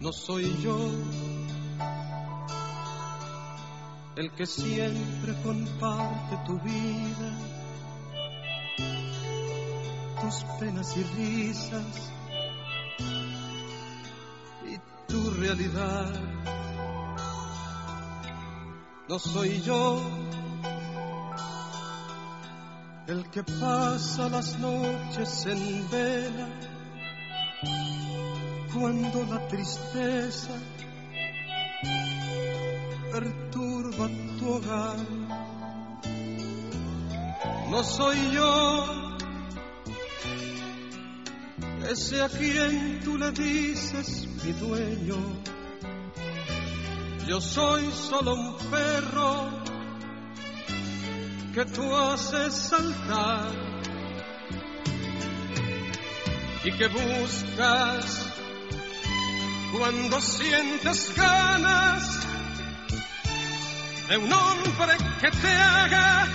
No soy yo el que siempre comparte tu vida, tus penas y risas realidad. No soy yo el que pasa las noches en vela cuando la tristeza perturba tu hogar. No soy yo ese a quien tú le dices mi dueño. Yo soy solo un perro que tú haces saltar y que buscas cuando sientes ganas de un hombre que te haga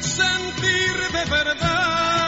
sentir de verdad.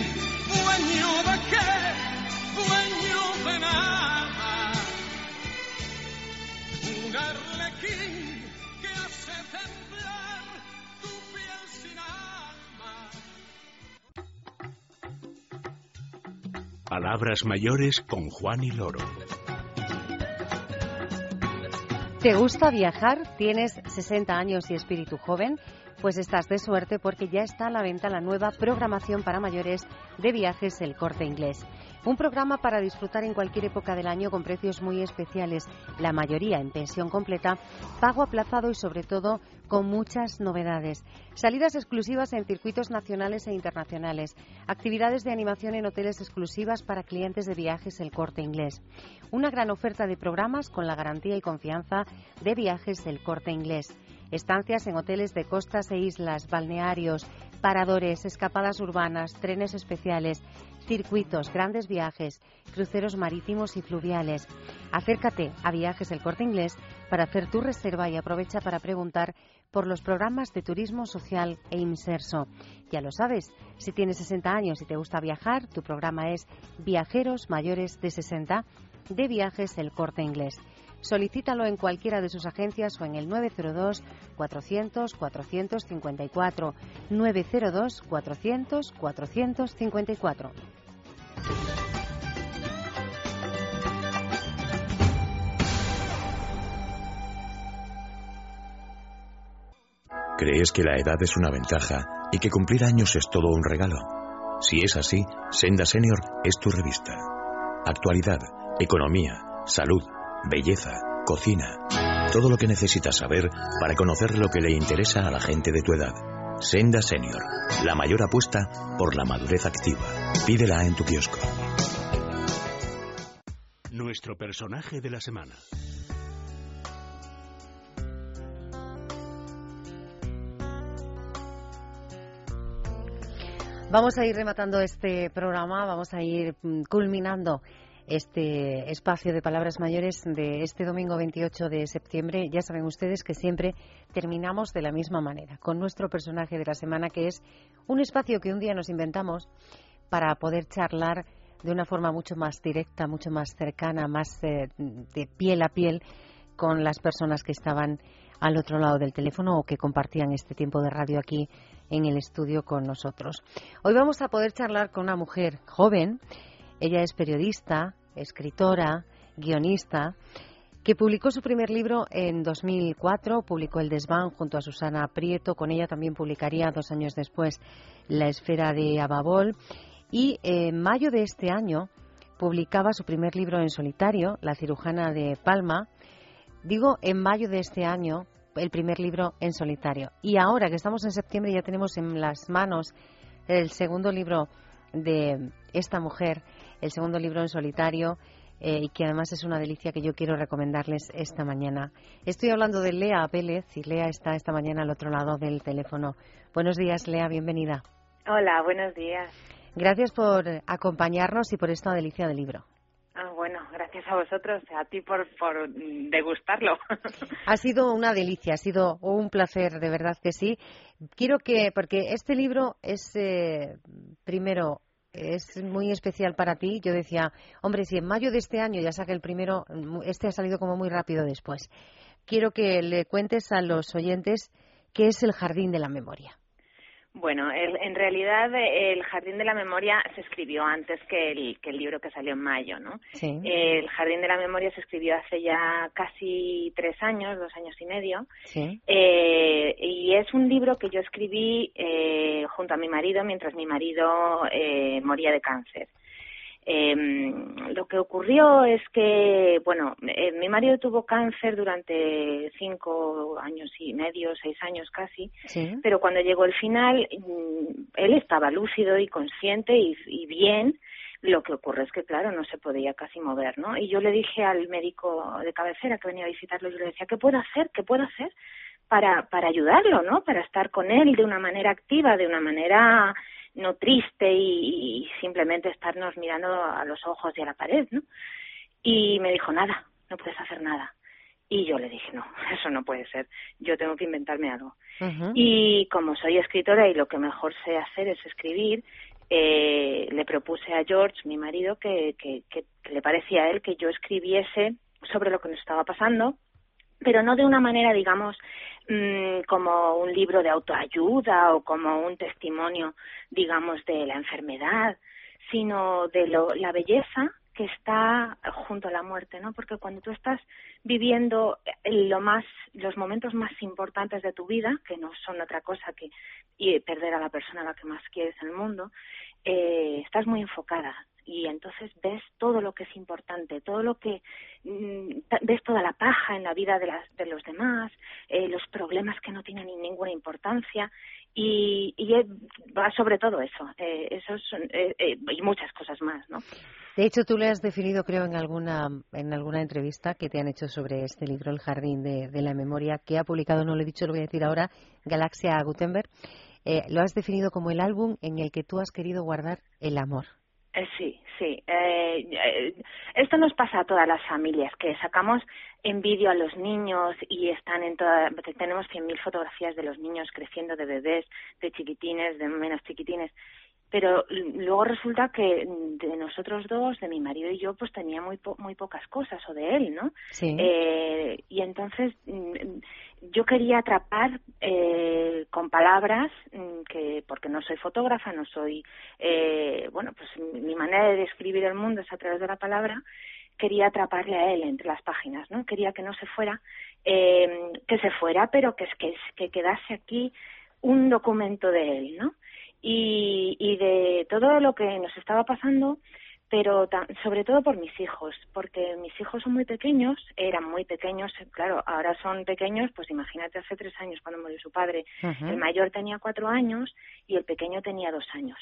Palabras mayores con Juan y Loro. ¿Te gusta viajar? ¿Tienes 60 años y espíritu joven? Pues estás de suerte porque ya está a la venta la nueva programación para mayores de viajes El Corte Inglés. Un programa para disfrutar en cualquier época del año con precios muy especiales, la mayoría en pensión completa, pago aplazado y sobre todo con muchas novedades. Salidas exclusivas en circuitos nacionales e internacionales, actividades de animación en hoteles exclusivas para clientes de viajes El Corte Inglés. Una gran oferta de programas con la garantía y confianza de viajes El Corte Inglés. Estancias en hoteles de costas e islas, balnearios, paradores, escapadas urbanas, trenes especiales, circuitos, grandes viajes, cruceros marítimos y fluviales. Acércate a Viajes El Corte Inglés para hacer tu reserva y aprovecha para preguntar por los programas de turismo social e inserso. Ya lo sabes, si tienes 60 años y te gusta viajar, tu programa es Viajeros Mayores de 60 de Viajes El Corte Inglés. Solicítalo en cualquiera de sus agencias o en el 902 400 454 902 400 454. ¿Crees que la edad es una ventaja y que cumplir años es todo un regalo? Si es así, Senda Senior es tu revista. Actualidad, economía, salud, belleza, cocina. Todo lo que necesitas saber para conocer lo que le interesa a la gente de tu edad. Senda Senior, la mayor apuesta por la madurez activa. Pídela en tu kiosco. Nuestro personaje de la semana. Vamos a ir rematando este programa, vamos a ir mm, culminando este espacio de palabras mayores de este domingo 28 de septiembre. Ya saben ustedes que siempre terminamos de la misma manera, con nuestro personaje de la semana, que es un espacio que un día nos inventamos para poder charlar de una forma mucho más directa, mucho más cercana, más eh, de piel a piel con las personas que estaban al otro lado del teléfono o que compartían este tiempo de radio aquí en el estudio con nosotros. Hoy vamos a poder charlar con una mujer joven. Ella es periodista, escritora, guionista, que publicó su primer libro en 2004, publicó El desván junto a Susana Prieto, con ella también publicaría dos años después La esfera de Ababol y en mayo de este año publicaba su primer libro en solitario, La cirujana de Palma. Digo en mayo de este año el primer libro en solitario. Y ahora que estamos en septiembre ya tenemos en las manos el segundo libro de esta mujer, el segundo libro en solitario, eh, y que además es una delicia que yo quiero recomendarles esta mañana. Estoy hablando de Lea Vélez y Lea está esta mañana al otro lado del teléfono. Buenos días, Lea, bienvenida. Hola, buenos días. Gracias por acompañarnos y por esta delicia de libro. Ah, bueno, gracias a vosotros, a ti por, por degustarlo. Ha sido una delicia, ha sido un placer, de verdad que sí. Quiero que, porque este libro es, eh, primero, es muy especial para ti. Yo decía, hombre, si en mayo de este año ya saca el primero, este ha salido como muy rápido después. Quiero que le cuentes a los oyentes ¿Qué es el Jardín de la Memoria? Bueno, en realidad el Jardín de la Memoria se escribió antes que el, que el libro que salió en mayo, ¿no? Sí. El Jardín de la Memoria se escribió hace ya casi tres años, dos años y medio. Sí. Eh, y es un libro que yo escribí eh, junto a mi marido mientras mi marido eh, moría de cáncer. Eh, lo que ocurrió es que, bueno, eh, mi marido tuvo cáncer durante cinco años y medio, seis años casi, Sí. pero cuando llegó el final, mm, él estaba lúcido y consciente y, y bien. Lo que ocurre es que, claro, no se podía casi mover, ¿no? Y yo le dije al médico de cabecera que venía a visitarlo, yo le decía, ¿qué puedo hacer? ¿Qué puedo hacer para, para ayudarlo, ¿no? Para estar con él de una manera activa, de una manera no triste y, y simplemente estarnos mirando a los ojos y a la pared, ¿no? Y me dijo, nada, no puedes hacer nada. Y yo le dije, no, eso no puede ser, yo tengo que inventarme algo. Y como soy escritora y lo que mejor sé hacer es escribir, eh, le propuse a George, mi marido, que, que, que- que le parecía a él que yo escribiese sobre lo que nos estaba pasando, pero no de una manera, digamos, mm, como un libro de autoayuda o como un testimonio, digamos, de la enfermedad, sino de lo, la belleza que está junto a la muerte, ¿no? Porque cuando tú estás viviendo lo más, los momentos más importantes de tu vida, que no son otra cosa que perder a la persona a la que más quieres en el mundo, eh, estás muy enfocada y entonces ves todo lo que es importante, todo lo que mm, ta- ves toda la paja en la vida de, las, de los demás, eh, los problemas que no tienen ni ninguna importancia y, va sobre todo eso, eh, esos eh, eh, y muchas cosas más, ¿no? De hecho, tú le has definido, creo, en alguna, en alguna entrevista que te han hecho sobre este libro, El Jardín de, de la Memoria, que ha publicado, no lo he dicho, lo voy a decir ahora, Galaxia Gutenberg. Eh, lo has definido como el álbum en el que tú has querido guardar el amor. Eh, sí, sí. Eh, eh, esto nos pasa a todas las familias, que sacamos en vídeo a los niños y están en toda, tenemos 100.000 fotografías de los niños creciendo, de bebés, de chiquitines, de menos chiquitines. Pero luego resulta que de nosotros dos, de mi marido y yo, pues tenía muy po- muy pocas cosas, o de él, ¿no? Sí. Eh, y entonces mm, yo quería atrapar eh, con palabras mm, que porque no soy fotógrafa no soy eh, bueno pues mi manera de describir el mundo es a través de la palabra quería atraparle a él entre las páginas no quería que no se fuera eh, que se fuera pero que es que, que quedase aquí un documento de él no y, y de todo lo que nos estaba pasando pero sobre todo por mis hijos, porque mis hijos son muy pequeños, eran muy pequeños, claro, ahora son pequeños, pues imagínate hace tres años cuando murió su padre, el mayor tenía cuatro años y el pequeño tenía dos años.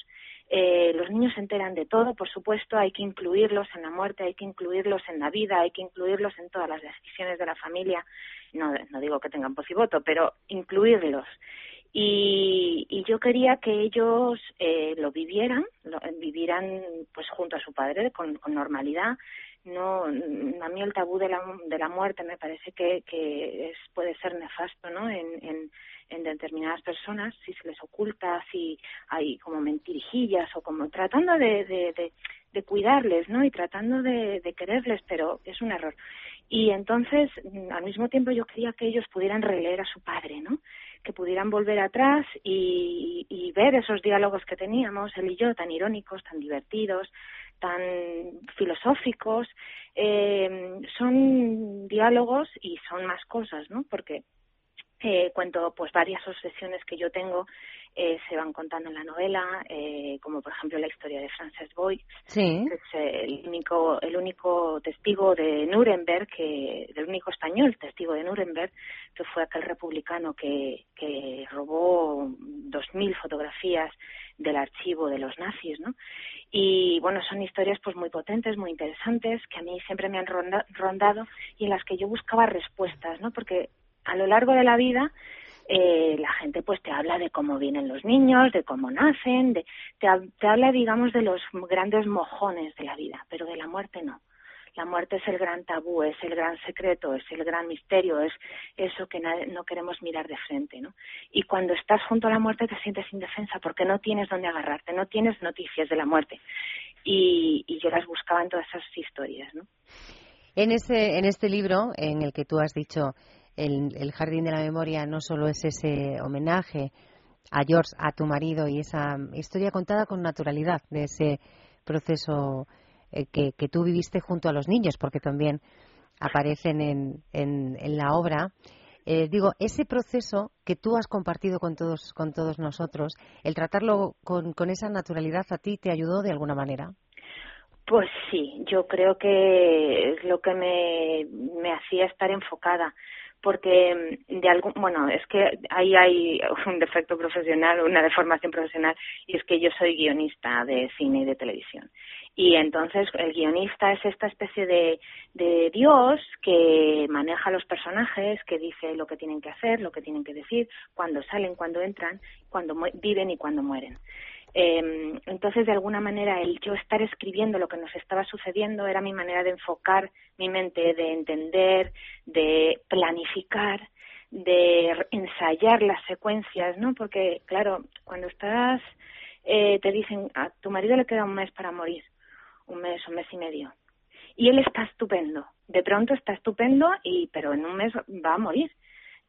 Eh, los niños se enteran de todo, por supuesto, hay que incluirlos en la muerte, hay que incluirlos en la vida, hay que incluirlos en todas las decisiones de la familia. No, no digo que tengan voz y voto, pero incluirlos. Y, y yo quería que ellos eh, lo vivieran, lo, vivieran pues junto a su padre con, con normalidad. No, a mí el tabú de la, de la muerte me parece que, que es, puede ser nefasto, ¿no? En, en, determinadas personas si se les oculta, si hay como mentirijillas o como tratando de, de, de, de cuidarles, ¿no? Y tratando de, de quererles, pero es un error. Y entonces, al mismo tiempo, yo quería que ellos pudieran releer a su padre, ¿no? Que pudieran volver atrás y, y ver esos diálogos que teníamos, él y yo, tan irónicos, tan divertidos, tan filosóficos. Eh, son diálogos y son más cosas, ¿no? Porque eh, cuento pues varias obsesiones que yo tengo eh, se van contando en la novela eh, como por ejemplo la historia de Frances Boyce Sí. que es el único el único testigo de Nuremberg que el único español testigo de Nuremberg que fue aquel republicano que que robó dos mil fotografías del archivo de los nazis no y bueno son historias pues muy potentes muy interesantes que a mí siempre me han ronda- rondado y en las que yo buscaba respuestas no porque a lo largo de la vida eh, la gente pues te habla de cómo vienen los niños, de cómo nacen, de, te, te habla digamos de los grandes mojones de la vida, pero de la muerte no. La muerte es el gran tabú, es el gran secreto, es el gran misterio, es eso que no queremos mirar de frente, ¿no? Y cuando estás junto a la muerte te sientes indefensa porque no tienes dónde agarrarte, no tienes noticias de la muerte. Y, y yo las buscaba en todas esas historias, ¿no? En este, en este libro, en el que tú has dicho el, Jardín de la Memoria no solo es ese homenaje a George, a tu marido y esa historia contada con naturalidad de ese proceso eh, que, que, tú viviste junto a los niños, porque también aparecen en, en, la obra. Eh, digo, ese proceso que tú has compartido con todos, con todos nosotros, el tratarlo con, con esa naturalidad a ti te ayudó de alguna manera. Pues sí, yo creo que es lo que me, me hacía estar enfocada porque mm, de algún bueno es que ahí hay un defecto profesional una deformación profesional y es que yo soy guionista de cine y de televisión. Y entonces el guionista es esta especie de, de Dios que maneja los personajes que dice lo que tienen que hacer lo que tienen que decir cuándo salen cuándo entran cuándo viven y cuándo mueren eh, entonces, de alguna manera, el yo estar escribiendo lo que nos estaba sucediendo era mi manera de enfocar mi mente, de entender, de planificar, de ensayar las secuencias, ¿no? Porque, claro, cuando estás, eh, te dicen, a tu marido le queda un mes para morir, un mes, un mes y medio, y él está estupendo, de pronto está estupendo, y pero en un mes va a morir.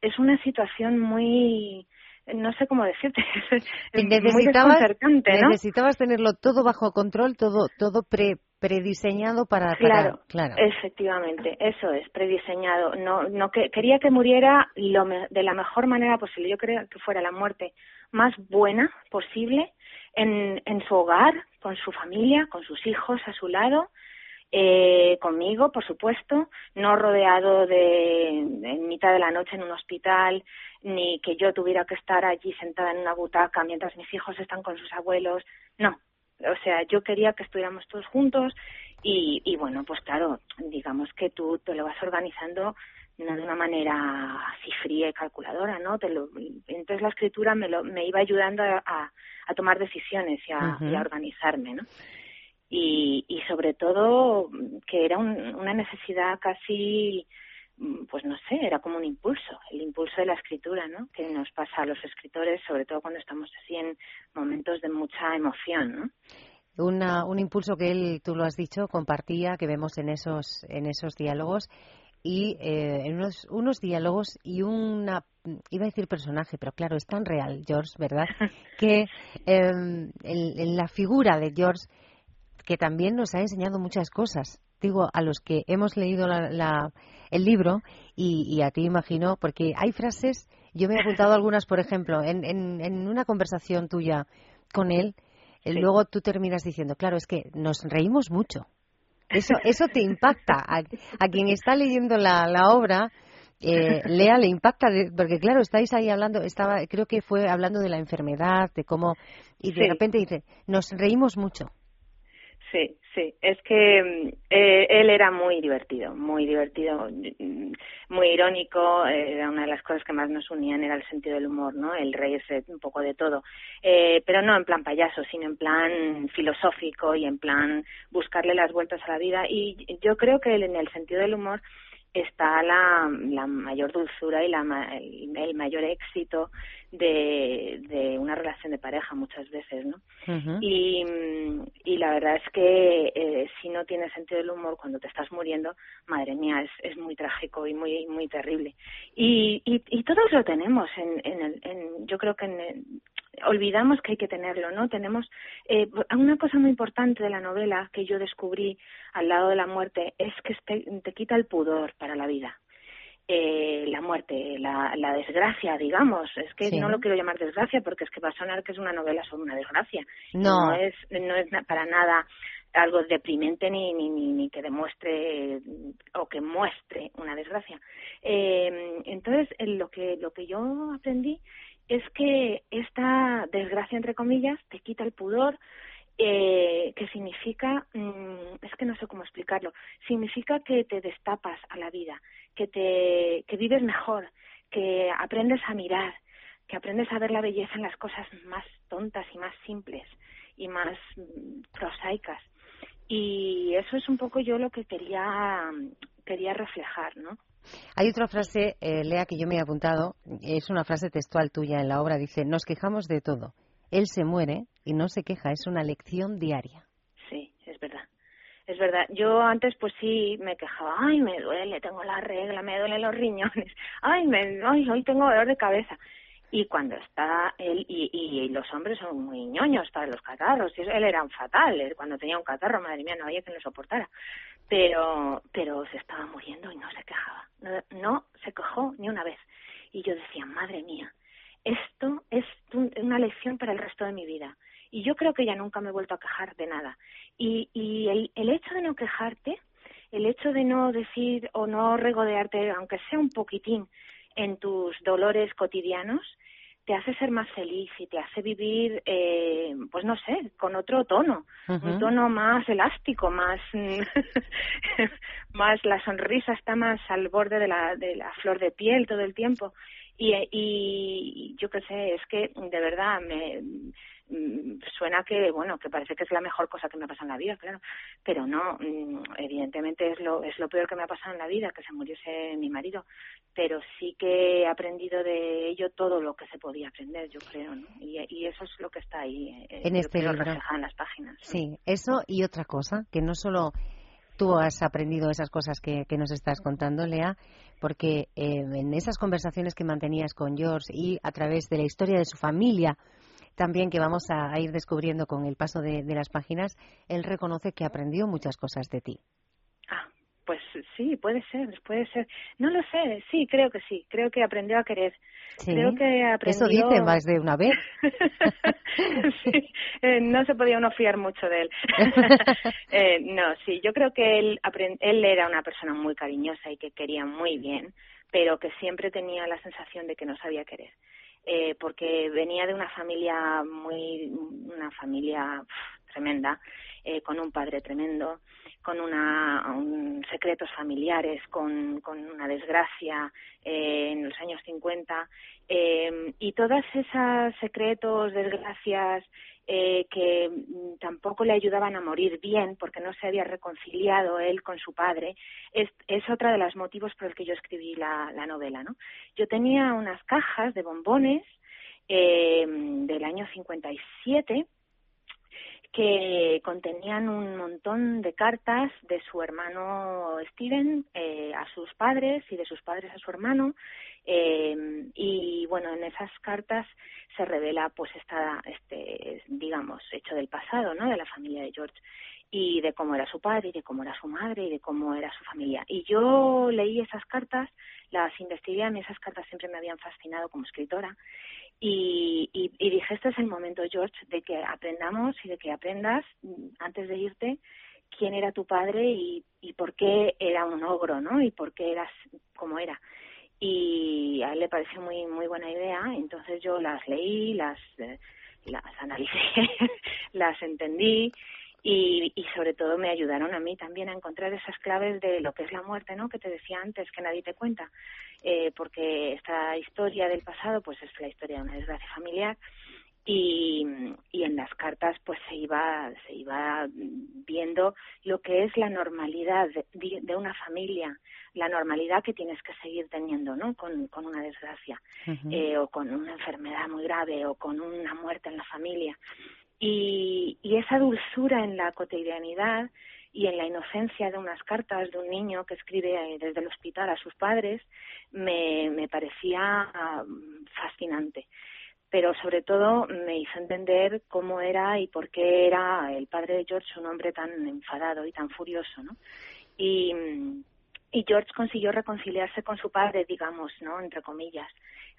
Es una situación muy no sé cómo decirte, es necesitabas, muy ¿no? Necesitabas tenerlo todo bajo control, todo todo pre, prediseñado para, claro, claro, efectivamente, eso es prediseñado. No, no que, quería que muriera lo de la mejor manera posible. Yo quería que fuera la muerte más buena posible en, en su hogar, con su familia, con sus hijos a su lado, eh, conmigo, por supuesto, no rodeado de en mitad de la noche en un hospital, ni que yo tuviera que estar allí sentada en una butaca mientras mis hijos están con sus abuelos. No, o sea, yo quería que estuviéramos todos juntos y, y bueno, pues claro, digamos que tú te lo vas organizando no de una manera así fría y calculadora, ¿no? Te lo, entonces la escritura me, lo, me iba ayudando a, a, tomar decisiones y a, y a organizarme, ¿no? Y, y sobre todo que era una necesidad casi pues no sé, era como un impulso, el impulso de la escritura, ¿no? Que nos pasa a los escritores, sobre todo cuando estamos así en momentos de mucha emoción, ¿no? Una, un impulso que él, tú lo has dicho, compartía, que vemos en esos, en esos diálogos y eh, en unos, unos diálogos y una, iba a decir personaje, pero claro, es tan real, George, ¿verdad? que eh, en la figura de George que también nos ha enseñado muchas cosas. Digo, a los que hemos leído el libro y, a ti imagino, porque hay frases, yo me he apuntado algunas, por ejemplo, en, en, una conversación tuya con él, eh, luego tú terminas diciendo, claro, es que nos reímos mucho. Eso, eso te impacta. A, quien está leyendo la, la obra, eh, Lea le impacta, porque claro, estáis ahí hablando, estaba, creo que fue hablando de la enfermedad, de cómo, y de repente dice, nos reímos mucho. Sí, sí, es que mm, eh, él era muy divertido, muy divertido, mm, muy irónico, era una de las cosas que más nos unían era el sentido del humor, ¿no? El reírse un poco de todo, eh, pero no en plan payaso, sino en plan filosófico y en plan buscarle las vueltas a la vida. Y yo creo que en el sentido del humor está la, la mayor dulzura y la, el, mayor éxito de, de, una relación de pareja muchas veces, ¿no? y, y la verdad es que eh, si no tienes sentido del humor cuando te estás muriendo, madre mía, es, es muy trágico y muy muy terrible. Y, y, y todos lo tenemos en, en, el, en yo creo que en, olvidamos que hay que tenerlo, ¿no? Tenemos eh, una cosa muy importante de la novela que yo descubrí al lado de la muerte es que te, quita el pudor para la vida. Eh, la muerte, la, la desgracia, digamos. Es que no lo quiero llamar desgracia porque es que va a sonar que es una novela sobre una desgracia. No, no es, no es para nada algo deprimente ni, ni, ni, ni, que demuestre o que muestre una desgracia. Eh, entonces, lo que, lo que yo aprendí es que esta desgracia, entre comillas, te quita el pudor, eh, que significa, mm, es que no sé cómo explicarlo, significa que te destapas a la vida, que, te, que vives mejor, que aprendes a mirar, que aprendes a ver la belleza en las cosas más tontas y más simples y más mm, prosaicas. Y eso es un poco yo lo que quería, quería reflejar, ¿no? Hay otra frase, eh, Lea, que yo me he apuntado, es una frase textual tuya en la obra, dice, nos quejamos de todo. Él se muere y no se queja, es una lección diaria. Sí, es verdad. Es verdad. Yo antes, pues sí, me quejaba. Ay, me duele, tengo la regla, me duelen los riñones. Ay, me, ay, hoy tengo dolor de cabeza. Y cuando está él, y, los hombres son muy ñoños para los catarros, y él era un fatal, cuando tenía un catarro, madre mía, no había quien lo soportara. Pero, pero se estaba muriendo y no se quejaba. No, no se quejó ni una vez. Y yo decía, madre mía, esto es una lección para el resto de mi vida. Y yo creo que ya nunca me he vuelto a quejar de nada. Y, y el, el hecho de no quejarte, el hecho de no decir o no regodearte, aunque sea un poquitín, en tus dolores cotidianos, te hace ser más feliz y te hace vivir, eh, pues no sé, con otro tono, un tono más elástico, más, más la sonrisa está más al borde de la, de la flor de piel todo el tiempo. Y, y yo qué sé, es que de verdad me, suena que bueno que parece que es la mejor cosa que me ha pasado en la vida claro. Pero no mm, evidentemente es lo es lo peor que me ha pasado en la vida que se muriese mi marido. Pero sí que he aprendido de ello todo lo que se podía aprender yo creo ¿no? y, y eso es lo que está ahí eh, en este libro. en las páginas sí eso y otra cosa que no solo tú has aprendido esas cosas que, que nos estás contando, Lea, porque eh, en esas conversaciones que mantenías con George y a través de la historia de su familia, también que vamos a, ir descubriendo con el paso de, las páginas, él reconoce que aprendió muchas cosas de ti. Ah, pues sí, puede ser, puede ser. No lo sé, sí, creo que sí, creo que aprendió a querer. Creo que aprendió... Eso dice más de una vez. sí, eh, no se podía uno fiar mucho de él. eh, no, sí, yo creo que él, él era una persona muy cariñosa y que quería muy bien, pero que siempre tenía la sensación de que no sabía querer eh, porque venía de una familia muy, una familia tremenda, eh, con un padre tremendo, con una, un, secretos familiares, con, con una desgracia eh, en los años 50, eh, y todos esos secretos, desgracias, eh, que mm, tampoco le ayudaban a morir bien porque no se había reconciliado él con su padre, es, es otra de los motivos por el que yo escribí la, la novela. ¿no? Yo tenía unas cajas de bombones eh, del año 57 que contenían un montón de cartas de su hermano Steven eh, a sus padres y de sus padres a su hermano eh, y bueno en esas cartas se revela pues esta este digamos hecho del pasado no de la familia de George y de cómo era su padre y de cómo era su madre y de cómo era su familia. Y yo leí esas cartas las investigué a mí esas cartas siempre me habían fascinado como escritora y, y, dije, este es el momento, George, de que aprendamos y de que aprendas, mm, antes de irte, quién era tu padre y, y por qué era un ogro, ¿no? Y por qué eras como era. Y a él le pareció muy muy buena idea, entonces yo las leí, las, eh, las analicé, las entendí y, y sobre todo me ayudaron a mí también a encontrar esas claves de lo que es la muerte, ¿no? Que te decía antes, que nadie te cuenta, eh, porque esta historia del pasado, pues es la historia de una desgracia familiar y, y en las cartas pues se iba se iba viendo lo que es la normalidad de, de una familia la normalidad que tienes que seguir teniendo no con, con una desgracia eh, o con una enfermedad muy grave o con una muerte en la familia y, y esa dulzura en la cotidianidad y en la inocencia de unas cartas de un niño que escribe eh, desde el hospital a sus padres me, me parecía um, fascinante. Pero sobre todo me hizo entender cómo era y por qué era el padre de George un hombre tan enfadado y tan furioso, ¿no? Y, y George consiguió reconciliarse con su padre, digamos, ¿no? Entre comillas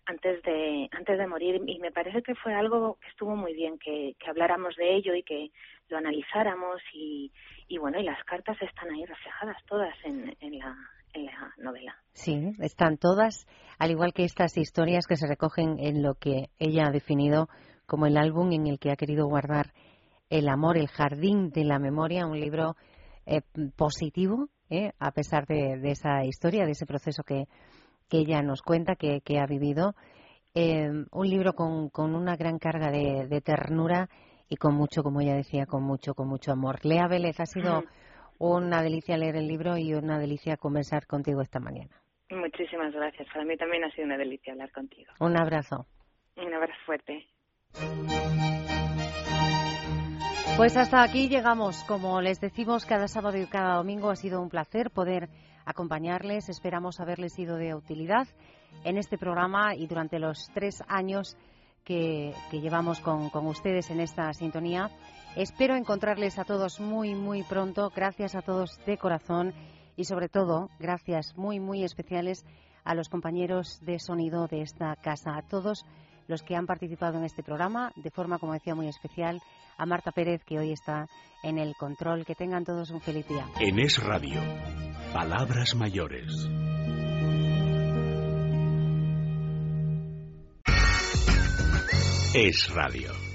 antes de antes de morir y me parece que fue algo que estuvo muy bien que, habláramos de ello y que lo analizáramos y, y bueno y las cartas están ahí reflejadas todas en, en la en la novela. Sí, están todas, al igual que estas historias que se recogen en lo que ella ha definido como el álbum en el que ha querido guardar el amor, el jardín de la memoria, un libro eh, positivo, eh, a pesar de, de, esa historia, de ese proceso que, que ella nos cuenta que, ha vivido. Eh, un libro con, con, una gran carga de, ternura y con mucho, como ella decía, con mucho, con mucho amor. Lea Vélez, ha sido una delicia leer el libro y una delicia conversar contigo esta mañana. Muchísimas gracias. Para mí también ha sido una delicia hablar contigo. Un abrazo. Un abrazo fuerte. Pues hasta aquí llegamos. Como les decimos cada sábado y cada domingo, ha sido un placer poder acompañarles. Esperamos haberles sido de utilidad en este programa y durante los tres años que, llevamos con, con ustedes en esta sintonía. Espero encontrarles a todos muy, muy pronto. Gracias a todos de corazón y sobre todo, gracias muy, muy especiales a los compañeros de sonido de esta casa, a todos los que han participado en este programa, de forma, como decía, muy especial, a Marta Pérez, que hoy está en el control. Que tengan todos un feliz día. En Es Radio, Palabras Mayores. Es Radio.